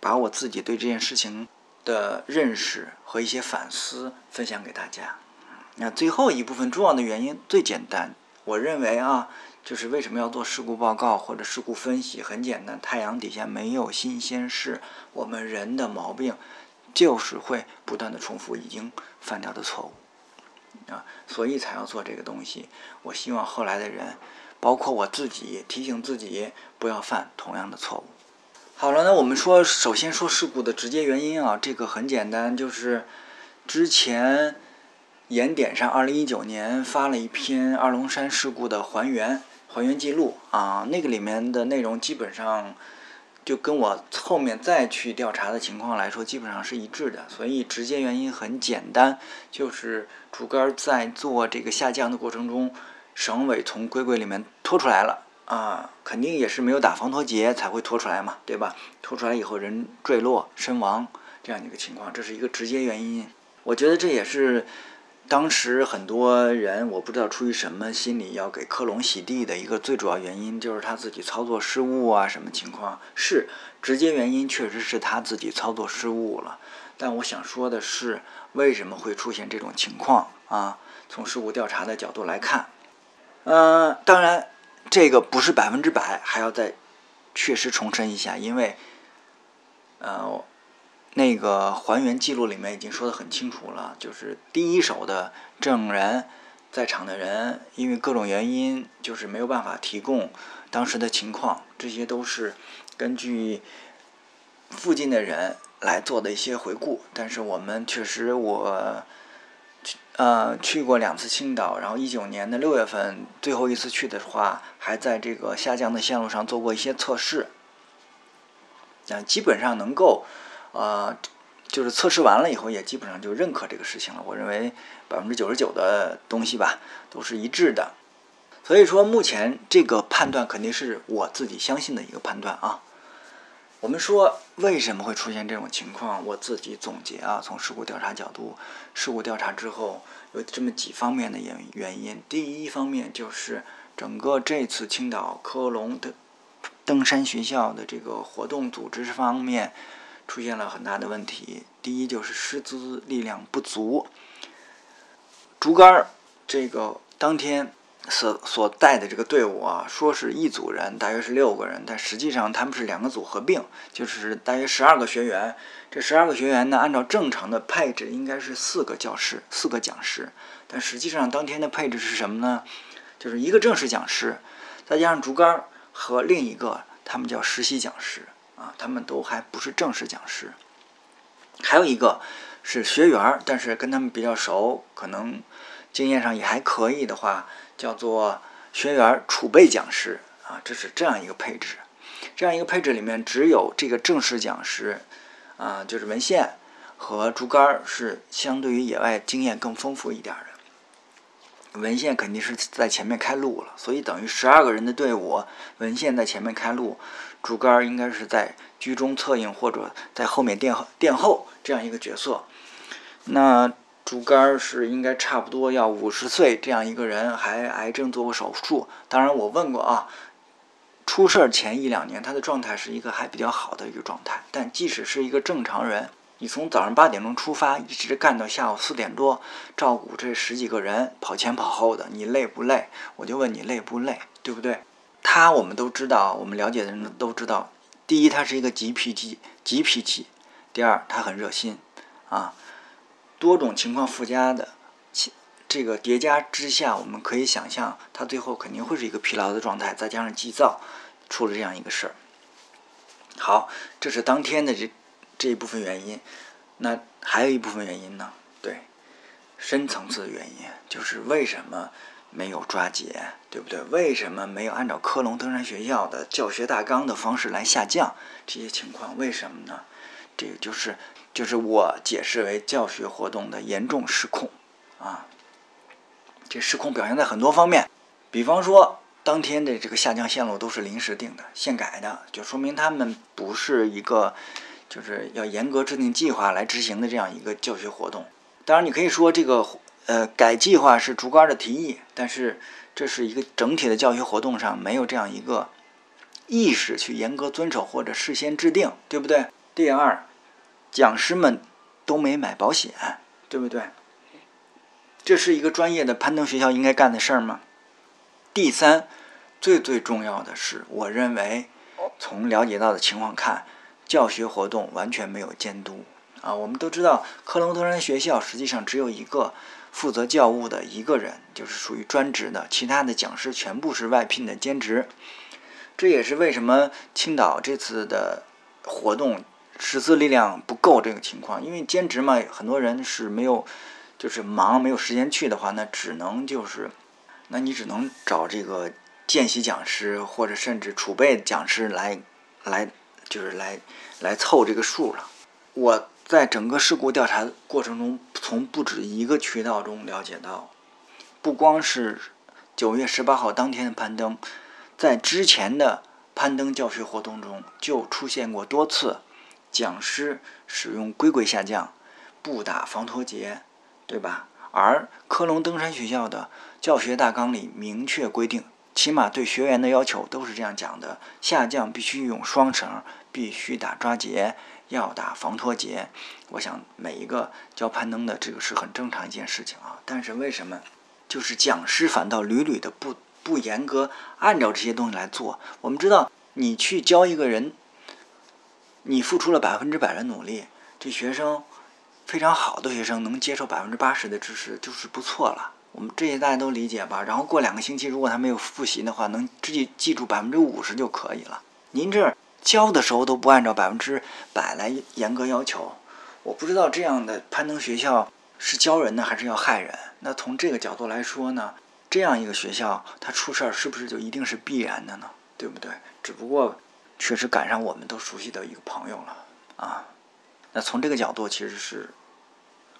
把我自己对这件事情的认识和一些反思分享给大家。那最后一部分重要的原因最简单，我认为啊，就是为什么要做事故报告或者事故分析？很简单，太阳底下没有新鲜事。我们人的毛病就是会不断的重复已经犯掉的错误啊，所以才要做这个东西。我希望后来的人包括我自己提醒自己不要犯同样的错误。好了，那我们说，首先说事故的直接原因啊，这个很简单，就是之前盐点上二零一九年发了一篇二龙山事故的还原还原记录啊，那个里面的内容基本上。就跟我后面再去调查的情况来说，基本上是一致的，所以直接原因很简单，就是竹竿在做这个下降的过程中，绳尾从龟龟里面拖出来了啊，肯定也是没有打防脱结才会拖出来嘛，对吧？拖出来以后人坠落身亡这样一个情况，这是一个直接原因。我觉得这也是。当时很多人，我不知道出于什么心理要给克隆洗地的一个最主要原因，就是他自己操作失误啊，什么情况？是直接原因，确实是他自己操作失误了。但我想说的是，为什么会出现这种情况啊？从事故调查的角度来看，嗯，当然这个不是百分之百，还要再确实重申一下，因为，呃。那个还原记录里面已经说的很清楚了，就是第一手的证人，在场的人，因为各种原因，就是没有办法提供当时的情况，这些都是根据附近的人来做的一些回顾。但是我们确实，我呃去过两次青岛，然后一九年的六月份最后一次去的话，还在这个下降的线路上做过一些测试，啊，基本上能够。呃，就是测试完了以后，也基本上就认可这个事情了。我认为百分之九十九的东西吧，都是一致的。所以说，目前这个判断肯定是我自己相信的一个判断啊。我们说为什么会出现这种情况？我自己总结啊，从事故调查角度，事故调查之后有这么几方面的原原因。第一方面就是整个这次青岛科隆的登山学校的这个活动组织方面。出现了很大的问题。第一就是师资力量不足。竹竿儿这个当天所所带的这个队伍啊，说是一组人，大约是六个人，但实际上他们是两个组合并，就是大约十二个学员。这十二个学员呢，按照正常的配置应该是四个教师、四个讲师，但实际上当天的配置是什么呢？就是一个正式讲师，再加上竹竿儿和另一个他们叫实习讲师。啊，他们都还不是正式讲师，还有一个是学员，但是跟他们比较熟，可能经验上也还可以的话，叫做学员储备讲师啊，这是这样一个配置。这样一个配置里面，只有这个正式讲师啊，就是文献和竹竿是相对于野外经验更丰富一点的。文献肯定是在前面开路了，所以等于十二个人的队伍，文献在前面开路。竹竿应该是在居中策应或者在后面垫后垫后这样一个角色。那竹竿是应该差不多要五十岁这样一个人，还癌症做过手术。当然我问过啊，出事儿前一两年他的状态是一个还比较好的一个状态。但即使是一个正常人，你从早上八点钟出发，一直干到下午四点多，照顾这十几个人跑前跑后的，你累不累？我就问你累不累，对不对？他我们都知道，我们了解的人都知道。第一，他是一个急脾气，急脾气；第二，他很热心，啊，多种情况附加的，这个叠加之下，我们可以想象，他最后肯定会是一个疲劳的状态，再加上急躁，出了这样一个事儿。好，这是当天的这这一部分原因。那还有一部分原因呢？对，深层次的原因就是为什么？没有抓紧，对不对？为什么没有按照科隆登山学校的教学大纲的方式来下降？这些情况为什么呢？这个就是就是我解释为教学活动的严重失控啊。这失控表现在很多方面，比方说当天的这个下降线路都是临时定的、现改的，就说明他们不是一个就是要严格制定计划来执行的这样一个教学活动。当然，你可以说这个。呃，改计划是竹竿的提议，但是这是一个整体的教学活动上没有这样一个意识去严格遵守或者事先制定，对不对？第二，讲师们都没买保险，对不对？这是一个专业的攀登学校应该干的事儿吗？第三，最最重要的是，我认为从了解到的情况看，教学活动完全没有监督。啊，我们都知道，科隆登山学校实际上只有一个负责教务的一个人，就是属于专职的，其他的讲师全部是外聘的兼职。这也是为什么青岛这次的活动师资力量不够这个情况，因为兼职嘛，很多人是没有，就是忙没有时间去的话，那只能就是，那你只能找这个见习讲师或者甚至储备讲师来，来就是来来凑这个数了。我在整个事故调查过程中，从不止一个渠道中了解到，不光是九月十八号当天的攀登。在之前的攀登教学活动中，就出现过多次讲师使用龟龟下降，不打防脱节，对吧？而科隆登山学校的教学大纲里明确规定，起码对学员的要求都是这样讲的：下降必须用双绳，必须打抓节，要打防脱节。我想每一个教攀登的这个是很正常一件事情啊。但是为什么就是讲师反倒屡屡的不？不严格按照这些东西来做，我们知道，你去教一个人，你付出了百分之百的努力，这学生非常好的学生能接受百分之八十的知识就是不错了。我们这些大家都理解吧？然后过两个星期，如果他没有复习的话，能记记住百分之五十就可以了。您这教的时候都不按照百分之百来严格要求，我不知道这样的攀登学校是教人呢，还是要害人？那从这个角度来说呢？这样一个学校，它出事儿是不是就一定是必然的呢？对不对？只不过确实赶上我们都熟悉的一个朋友了啊。那从这个角度，其实是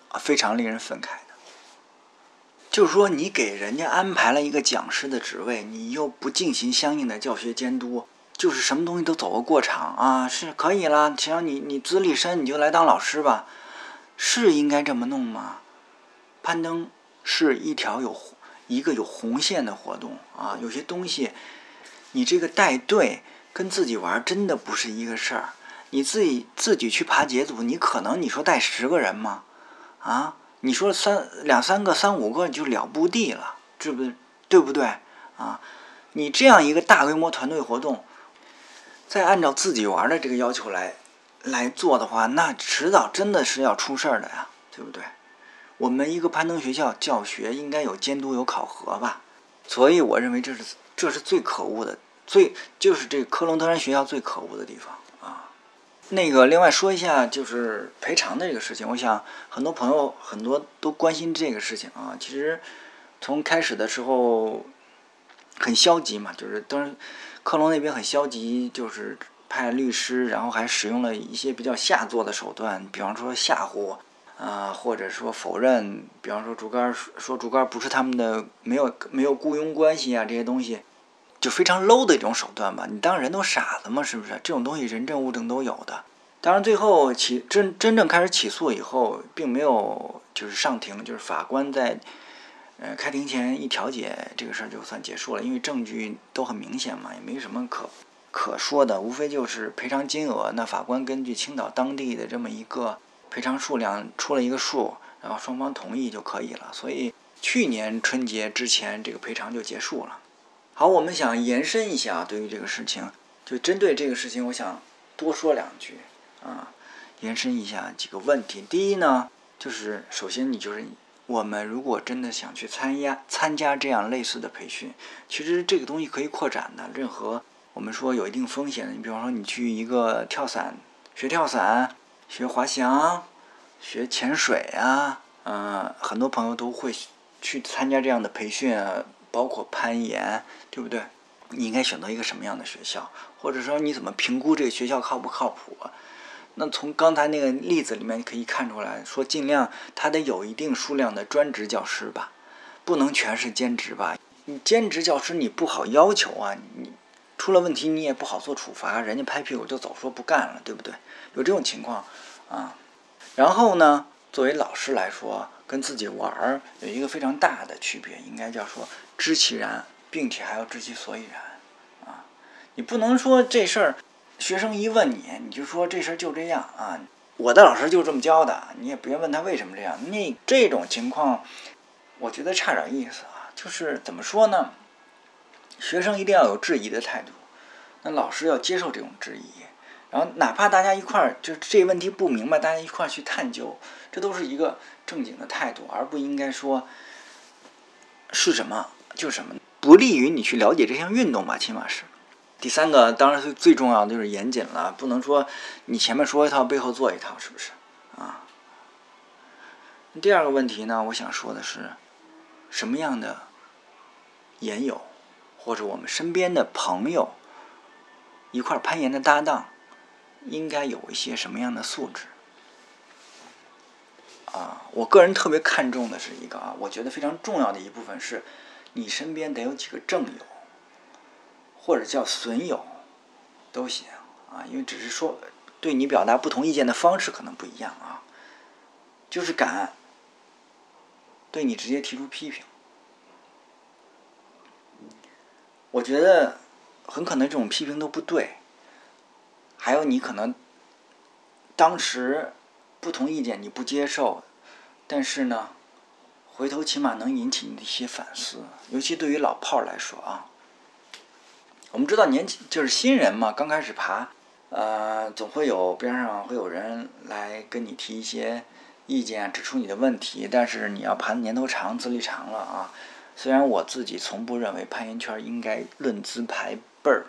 啊非常令人愤慨的。就是说，你给人家安排了一个讲师的职位，你又不进行相应的教学监督，就是什么东西都走个过场啊，是可以了。只要你你资历深，你就来当老师吧，是应该这么弄吗？攀登是一条有。一个有红线的活动啊，有些东西，你这个带队跟自己玩真的不是一个事儿。你自己自己去爬节组，你可能你说带十个人吗？啊，你说三两三个、三五个就了不地了，这不对不对啊？你这样一个大规模团队活动，再按照自己玩的这个要求来来做的话，那迟早真的是要出事儿的呀，对不对？我们一个攀登学校教学应该有监督有考核吧，所以我认为这是这是最可恶的，最就是这科隆登山学校最可恶的地方啊。那个另外说一下就是赔偿的这个事情，我想很多朋友很多都关心这个事情啊。其实从开始的时候很消极嘛，就是登然克隆那边很消极，就是派律师，然后还使用了一些比较下作的手段，比方说吓唬。啊，或者说否认，比方说竹竿说竹竿不是他们的，没有没有雇佣关系啊，这些东西就非常 low 的一种手段吧。你当人都傻子吗？是不是？这种东西人证物证都有的。当然最后起真真正开始起诉以后，并没有就是上庭，就是法官在呃开庭前一调解，这个事儿就算结束了，因为证据都很明显嘛，也没什么可可说的，无非就是赔偿金额。那法官根据青岛当地的这么一个。赔偿数量出了一个数，然后双方同意就可以了。所以去年春节之前，这个赔偿就结束了。好，我们想延伸一下对于这个事情，就针对这个事情，我想多说两句啊，延伸一下几个问题。第一呢，就是首先你就是我们如果真的想去参加参加这样类似的培训，其实这个东西可以扩展的。任何我们说有一定风险的，你比方说你去一个跳伞学跳伞。学滑翔、学潜水啊，嗯，很多朋友都会去参加这样的培训，包括攀岩，对不对？你应该选择一个什么样的学校，或者说你怎么评估这个学校靠不靠谱？那从刚才那个例子里面可以看出来说，尽量他得有一定数量的专职教师吧，不能全是兼职吧？你兼职教师你不好要求啊，你出了问题你也不好做处罚，人家拍屁股就走，说不干了，对不对？有这种情况。啊，然后呢？作为老师来说，跟自己玩儿有一个非常大的区别，应该叫说知其然，并且还要知其所以然。啊，你不能说这事儿，学生一问你，你就说这事儿就这样啊。我的老师就这么教的，你也不用问他为什么这样。那这种情况，我觉得差点意思啊。就是怎么说呢？学生一定要有质疑的态度，那老师要接受这种质疑。然后哪怕大家一块儿就这问题不明白，大家一块儿去探究，这都是一个正经的态度，而不应该说是什么就什么，不利于你去了解这项运动吧，起码是。第三个当然是最重要的就是严谨了，不能说你前面说一套，背后做一套，是不是啊？第二个问题呢，我想说的是，什么样的研友或者我们身边的朋友一块攀岩的搭档？应该有一些什么样的素质？啊，我个人特别看重的是一个啊，我觉得非常重要的一部分是，你身边得有几个正友，或者叫损友，都行啊，因为只是说对你表达不同意见的方式可能不一样啊，就是敢对你直接提出批评，我觉得很可能这种批评都不对。还有你可能当时不同意见你不接受，但是呢，回头起码能引起你的一些反思，尤其对于老炮儿来说啊。我们知道年轻就是新人嘛，刚开始爬，呃，总会有边上会有人来跟你提一些意见，指出你的问题。但是你要爬的年头长，资历长了啊。虽然我自己从不认为攀岩圈应该论资排辈儿，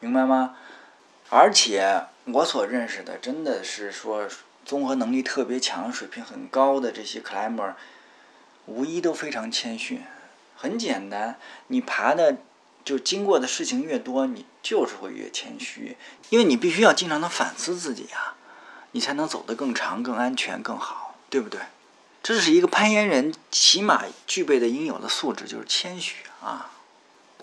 明白吗？而且我所认识的，真的是说综合能力特别强、水平很高的这些 climber，无一都非常谦逊。很简单，你爬的就经过的事情越多，你就是会越谦虚，因为你必须要经常的反思自己啊，你才能走得更长、更安全、更好，对不对？这是一个攀岩人起码具备的应有的素质，就是谦虚啊。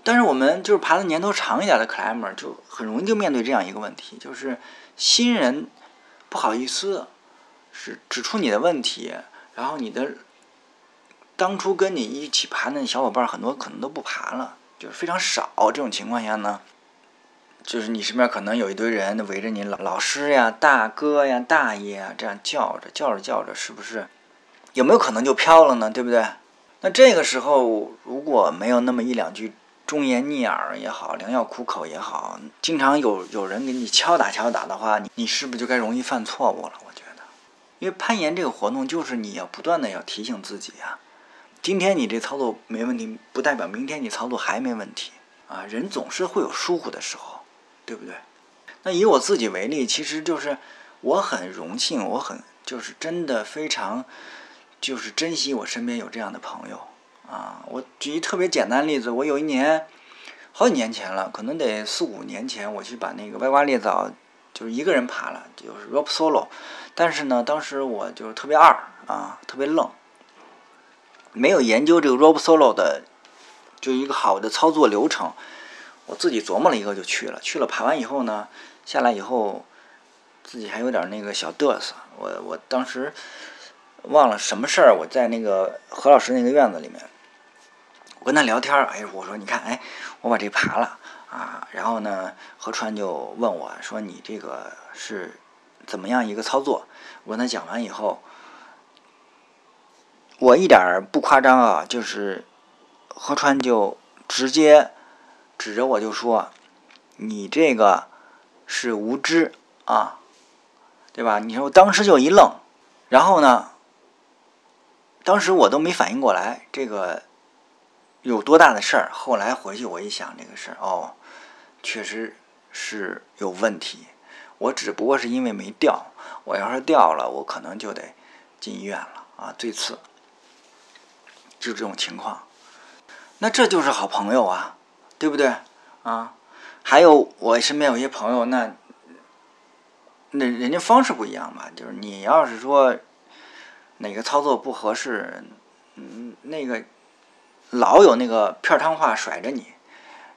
但是我们就是爬的年头长一点的 climber，就很容易就面对这样一个问题，就是新人不好意思是指出你的问题，然后你的当初跟你一起爬的小伙伴很多可能都不爬了，就是非常少。这种情况下呢，就是你身边可能有一堆人围着你，老老师呀、大哥呀、大爷啊这样叫着叫着叫着，是不是有没有可能就飘了呢？对不对？那这个时候如果没有那么一两句。忠言逆耳也好，良药苦口也好，经常有有人给你敲打敲打的话，你你是不是就该容易犯错误了？我觉得，因为攀岩这个活动就是你要不断的要提醒自己呀。今天你这操作没问题，不代表明天你操作还没问题啊。人总是会有疏忽的时候，对不对？那以我自己为例，其实就是我很荣幸，我很就是真的非常就是珍惜我身边有这样的朋友。啊，我举一特别简单的例子，我有一年，好几年前了，可能得四五年前，我去把那个歪瓜裂枣，就是一个人爬了，就是 rope solo，但是呢，当时我就是特别二啊，特别愣，没有研究这个 rob solo 的，就一个好的操作流程，我自己琢磨了一个就去了，去了爬完以后呢，下来以后，自己还有点那个小嘚瑟，我我当时忘了什么事儿，我在那个何老师那个院子里面。我跟他聊天儿，哎，我说你看，哎，我把这爬了啊，然后呢，何川就问我说你这个是怎么样一个操作？我跟他讲完以后，我一点不夸张啊，就是何川就直接指着我就说，你这个是无知啊，对吧？你说我当时就一愣，然后呢，当时我都没反应过来这个。有多大的事儿？后来回去我一想，这个事儿哦，确实是有问题。我只不过是因为没掉，我要是掉了，我可能就得进医院了啊，最次。就这种情况，那这就是好朋友啊，对不对啊？还有我身边有些朋友，那那人家方式不一样吧？就是你要是说哪个操作不合适，嗯，那个。老有那个片汤话甩着你，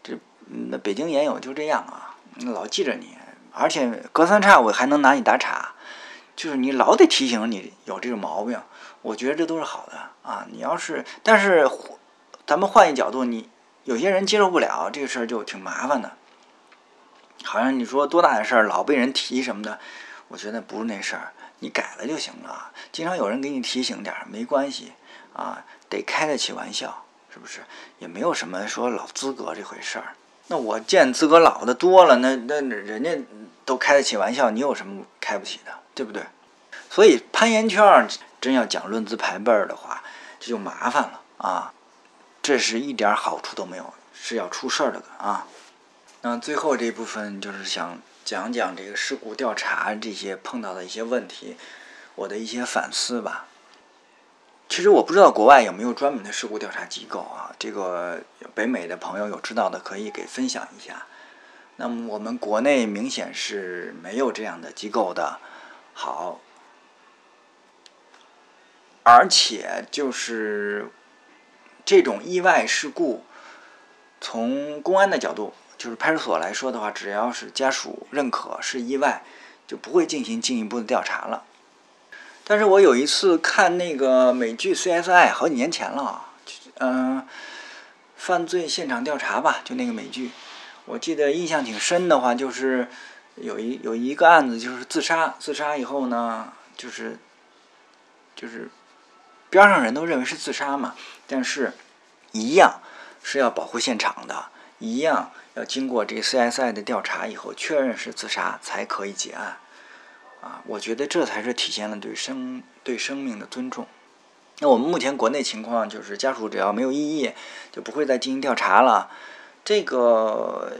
这那北京也有就这样啊，老记着你，而且隔三差五还能拿你打岔，就是你老得提醒你有这个毛病。我觉得这都是好的啊。你要是，但是咱们换一角度，你有些人接受不了这个事儿就挺麻烦的。好像你说多大的事儿老被人提什么的，我觉得不是那事儿，你改了就行了。经常有人给你提醒点儿没关系啊，得开得起玩笑。是不是也没有什么说老资格这回事儿？那我见资格老的多了，那那人家都开得起玩笑，你有什么开不起的，对不对？所以攀岩圈真要讲论资排辈儿的话，就麻烦了啊！这是一点好处都没有，是要出事儿的啊！那最后这部分就是想讲讲这个事故调查这些碰到的一些问题，我的一些反思吧。其实我不知道国外有没有专门的事故调查机构啊？这个北美的朋友有知道的可以给分享一下。那么我们国内明显是没有这样的机构的。好，而且就是这种意外事故，从公安的角度，就是派出所来说的话，只要是家属认可是意外，就不会进行进一步的调查了。但是我有一次看那个美剧《CSI》，好几年前了，嗯，犯罪现场调查吧，就那个美剧，我记得印象挺深的话，就是有一有一个案子，就是自杀，自杀以后呢，就是就是边上人都认为是自杀嘛，但是一样是要保护现场的，一样要经过这 CSI 的调查以后确认是自杀才可以结案。啊，我觉得这才是体现了对生对生命的尊重。那我们目前国内情况就是，家属只要没有异议，就不会再进行调查了。这个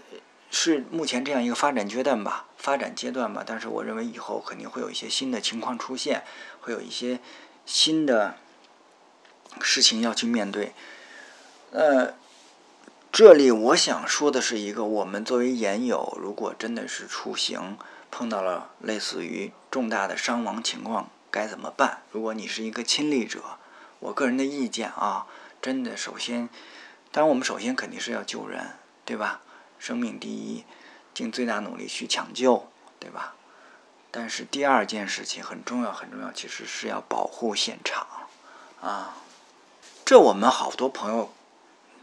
是目前这样一个发展阶段吧，发展阶段吧。但是我认为以后肯定会有一些新的情况出现，会有一些新的事情要去面对。呃，这里我想说的是一个，我们作为研友，如果真的是出行。碰到了类似于重大的伤亡情况该怎么办？如果你是一个亲历者，我个人的意见啊，真的首先，当然我们首先肯定是要救人，对吧？生命第一，尽最大努力去抢救，对吧？但是第二件事情很重要很重要，其实是要保护现场啊。这我们好多朋友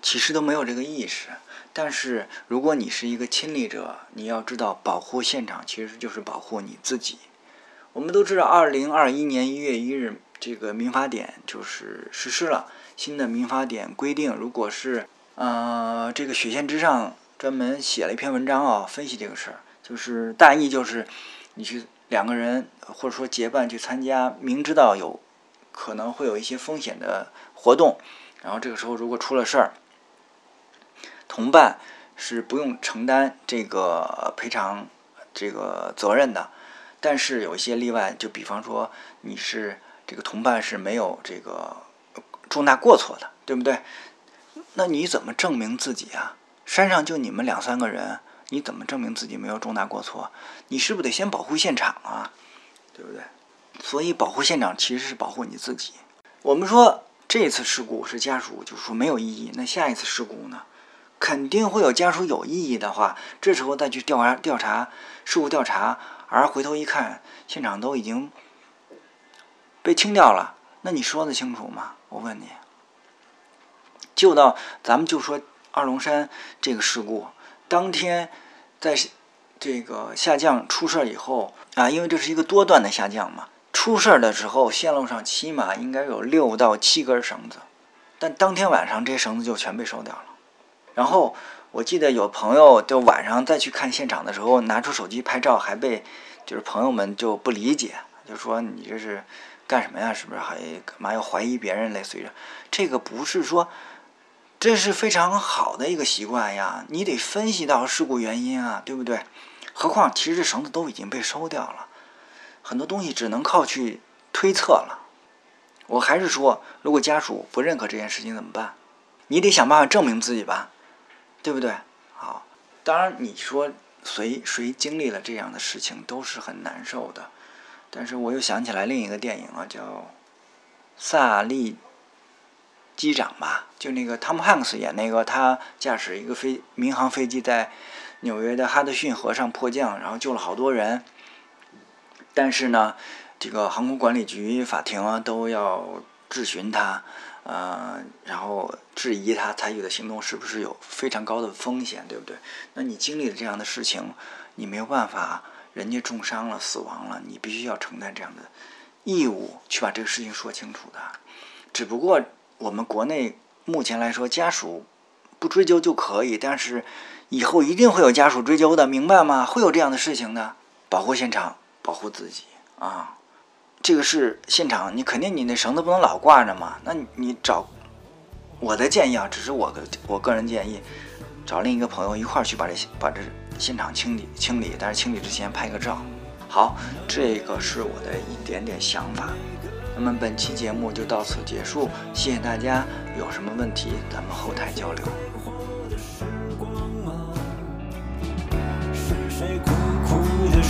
其实都没有这个意识。但是，如果你是一个亲历者，你要知道，保护现场其实就是保护你自己。我们都知道，二零二一年一月一日，这个民法典就是实施了新的民法典规定，如果是呃这个雪线之上专门写了一篇文章啊，分析这个事儿，就是大意就是你去两个人或者说结伴去参加，明知道有可能会有一些风险的活动，然后这个时候如果出了事儿。同伴是不用承担这个赔偿这个责任的，但是有一些例外，就比方说你是这个同伴是没有这个重大过错的，对不对？那你怎么证明自己啊？山上就你们两三个人，你怎么证明自己没有重大过错？你是不是得先保护现场啊？对不对？所以保护现场其实是保护你自己。我们说这次事故是家属就说没有异议，那下一次事故呢？肯定会有家属有异议的话，这时候再去调查调查事故调查，而回头一看，现场都已经被清掉了，那你说得清楚吗？我问你，就到咱们就说二龙山这个事故当天，在这个下降出事以后啊，因为这是一个多段的下降嘛，出事儿的时候线路上起码应该有六到七根绳子，但当天晚上这绳子就全被收掉了。然后我记得有朋友就晚上再去看现场的时候，拿出手机拍照，还被就是朋友们就不理解，就说你这是干什么呀？是不是还干嘛要怀疑别人？类似于这个不是说这是非常好的一个习惯呀，你得分析到事故原因啊，对不对？何况其实这绳子都已经被收掉了，很多东西只能靠去推测了。我还是说，如果家属不认可这件事情怎么办？你得想办法证明自己吧。对不对？好，当然你说谁谁经历了这样的事情都是很难受的，但是我又想起来另一个电影啊，叫《萨利机长》吧，就那个汤姆汉克斯演那个，他驾驶一个飞民航飞机在纽约的哈德逊河上迫降，然后救了好多人，但是呢，这个航空管理局、法庭啊都要质询他。呃，然后质疑他采取的行动是不是有非常高的风险，对不对？那你经历了这样的事情，你没有办法，人家重伤了、死亡了，你必须要承担这样的义务，去把这个事情说清楚的。只不过我们国内目前来说，家属不追究就可以，但是以后一定会有家属追究的，明白吗？会有这样的事情的，保护现场，保护自己啊。这个是现场你肯定你那绳子不能老挂着嘛。那你找我的建议啊只是我个我个人建议找另一个朋友一块儿去把这把这现场清理清理但是清理之前拍个照。好这个是我的一点点想法。那么本期节目就到此结束谢谢大家有什么问题咱们后台交流。是谁苦苦的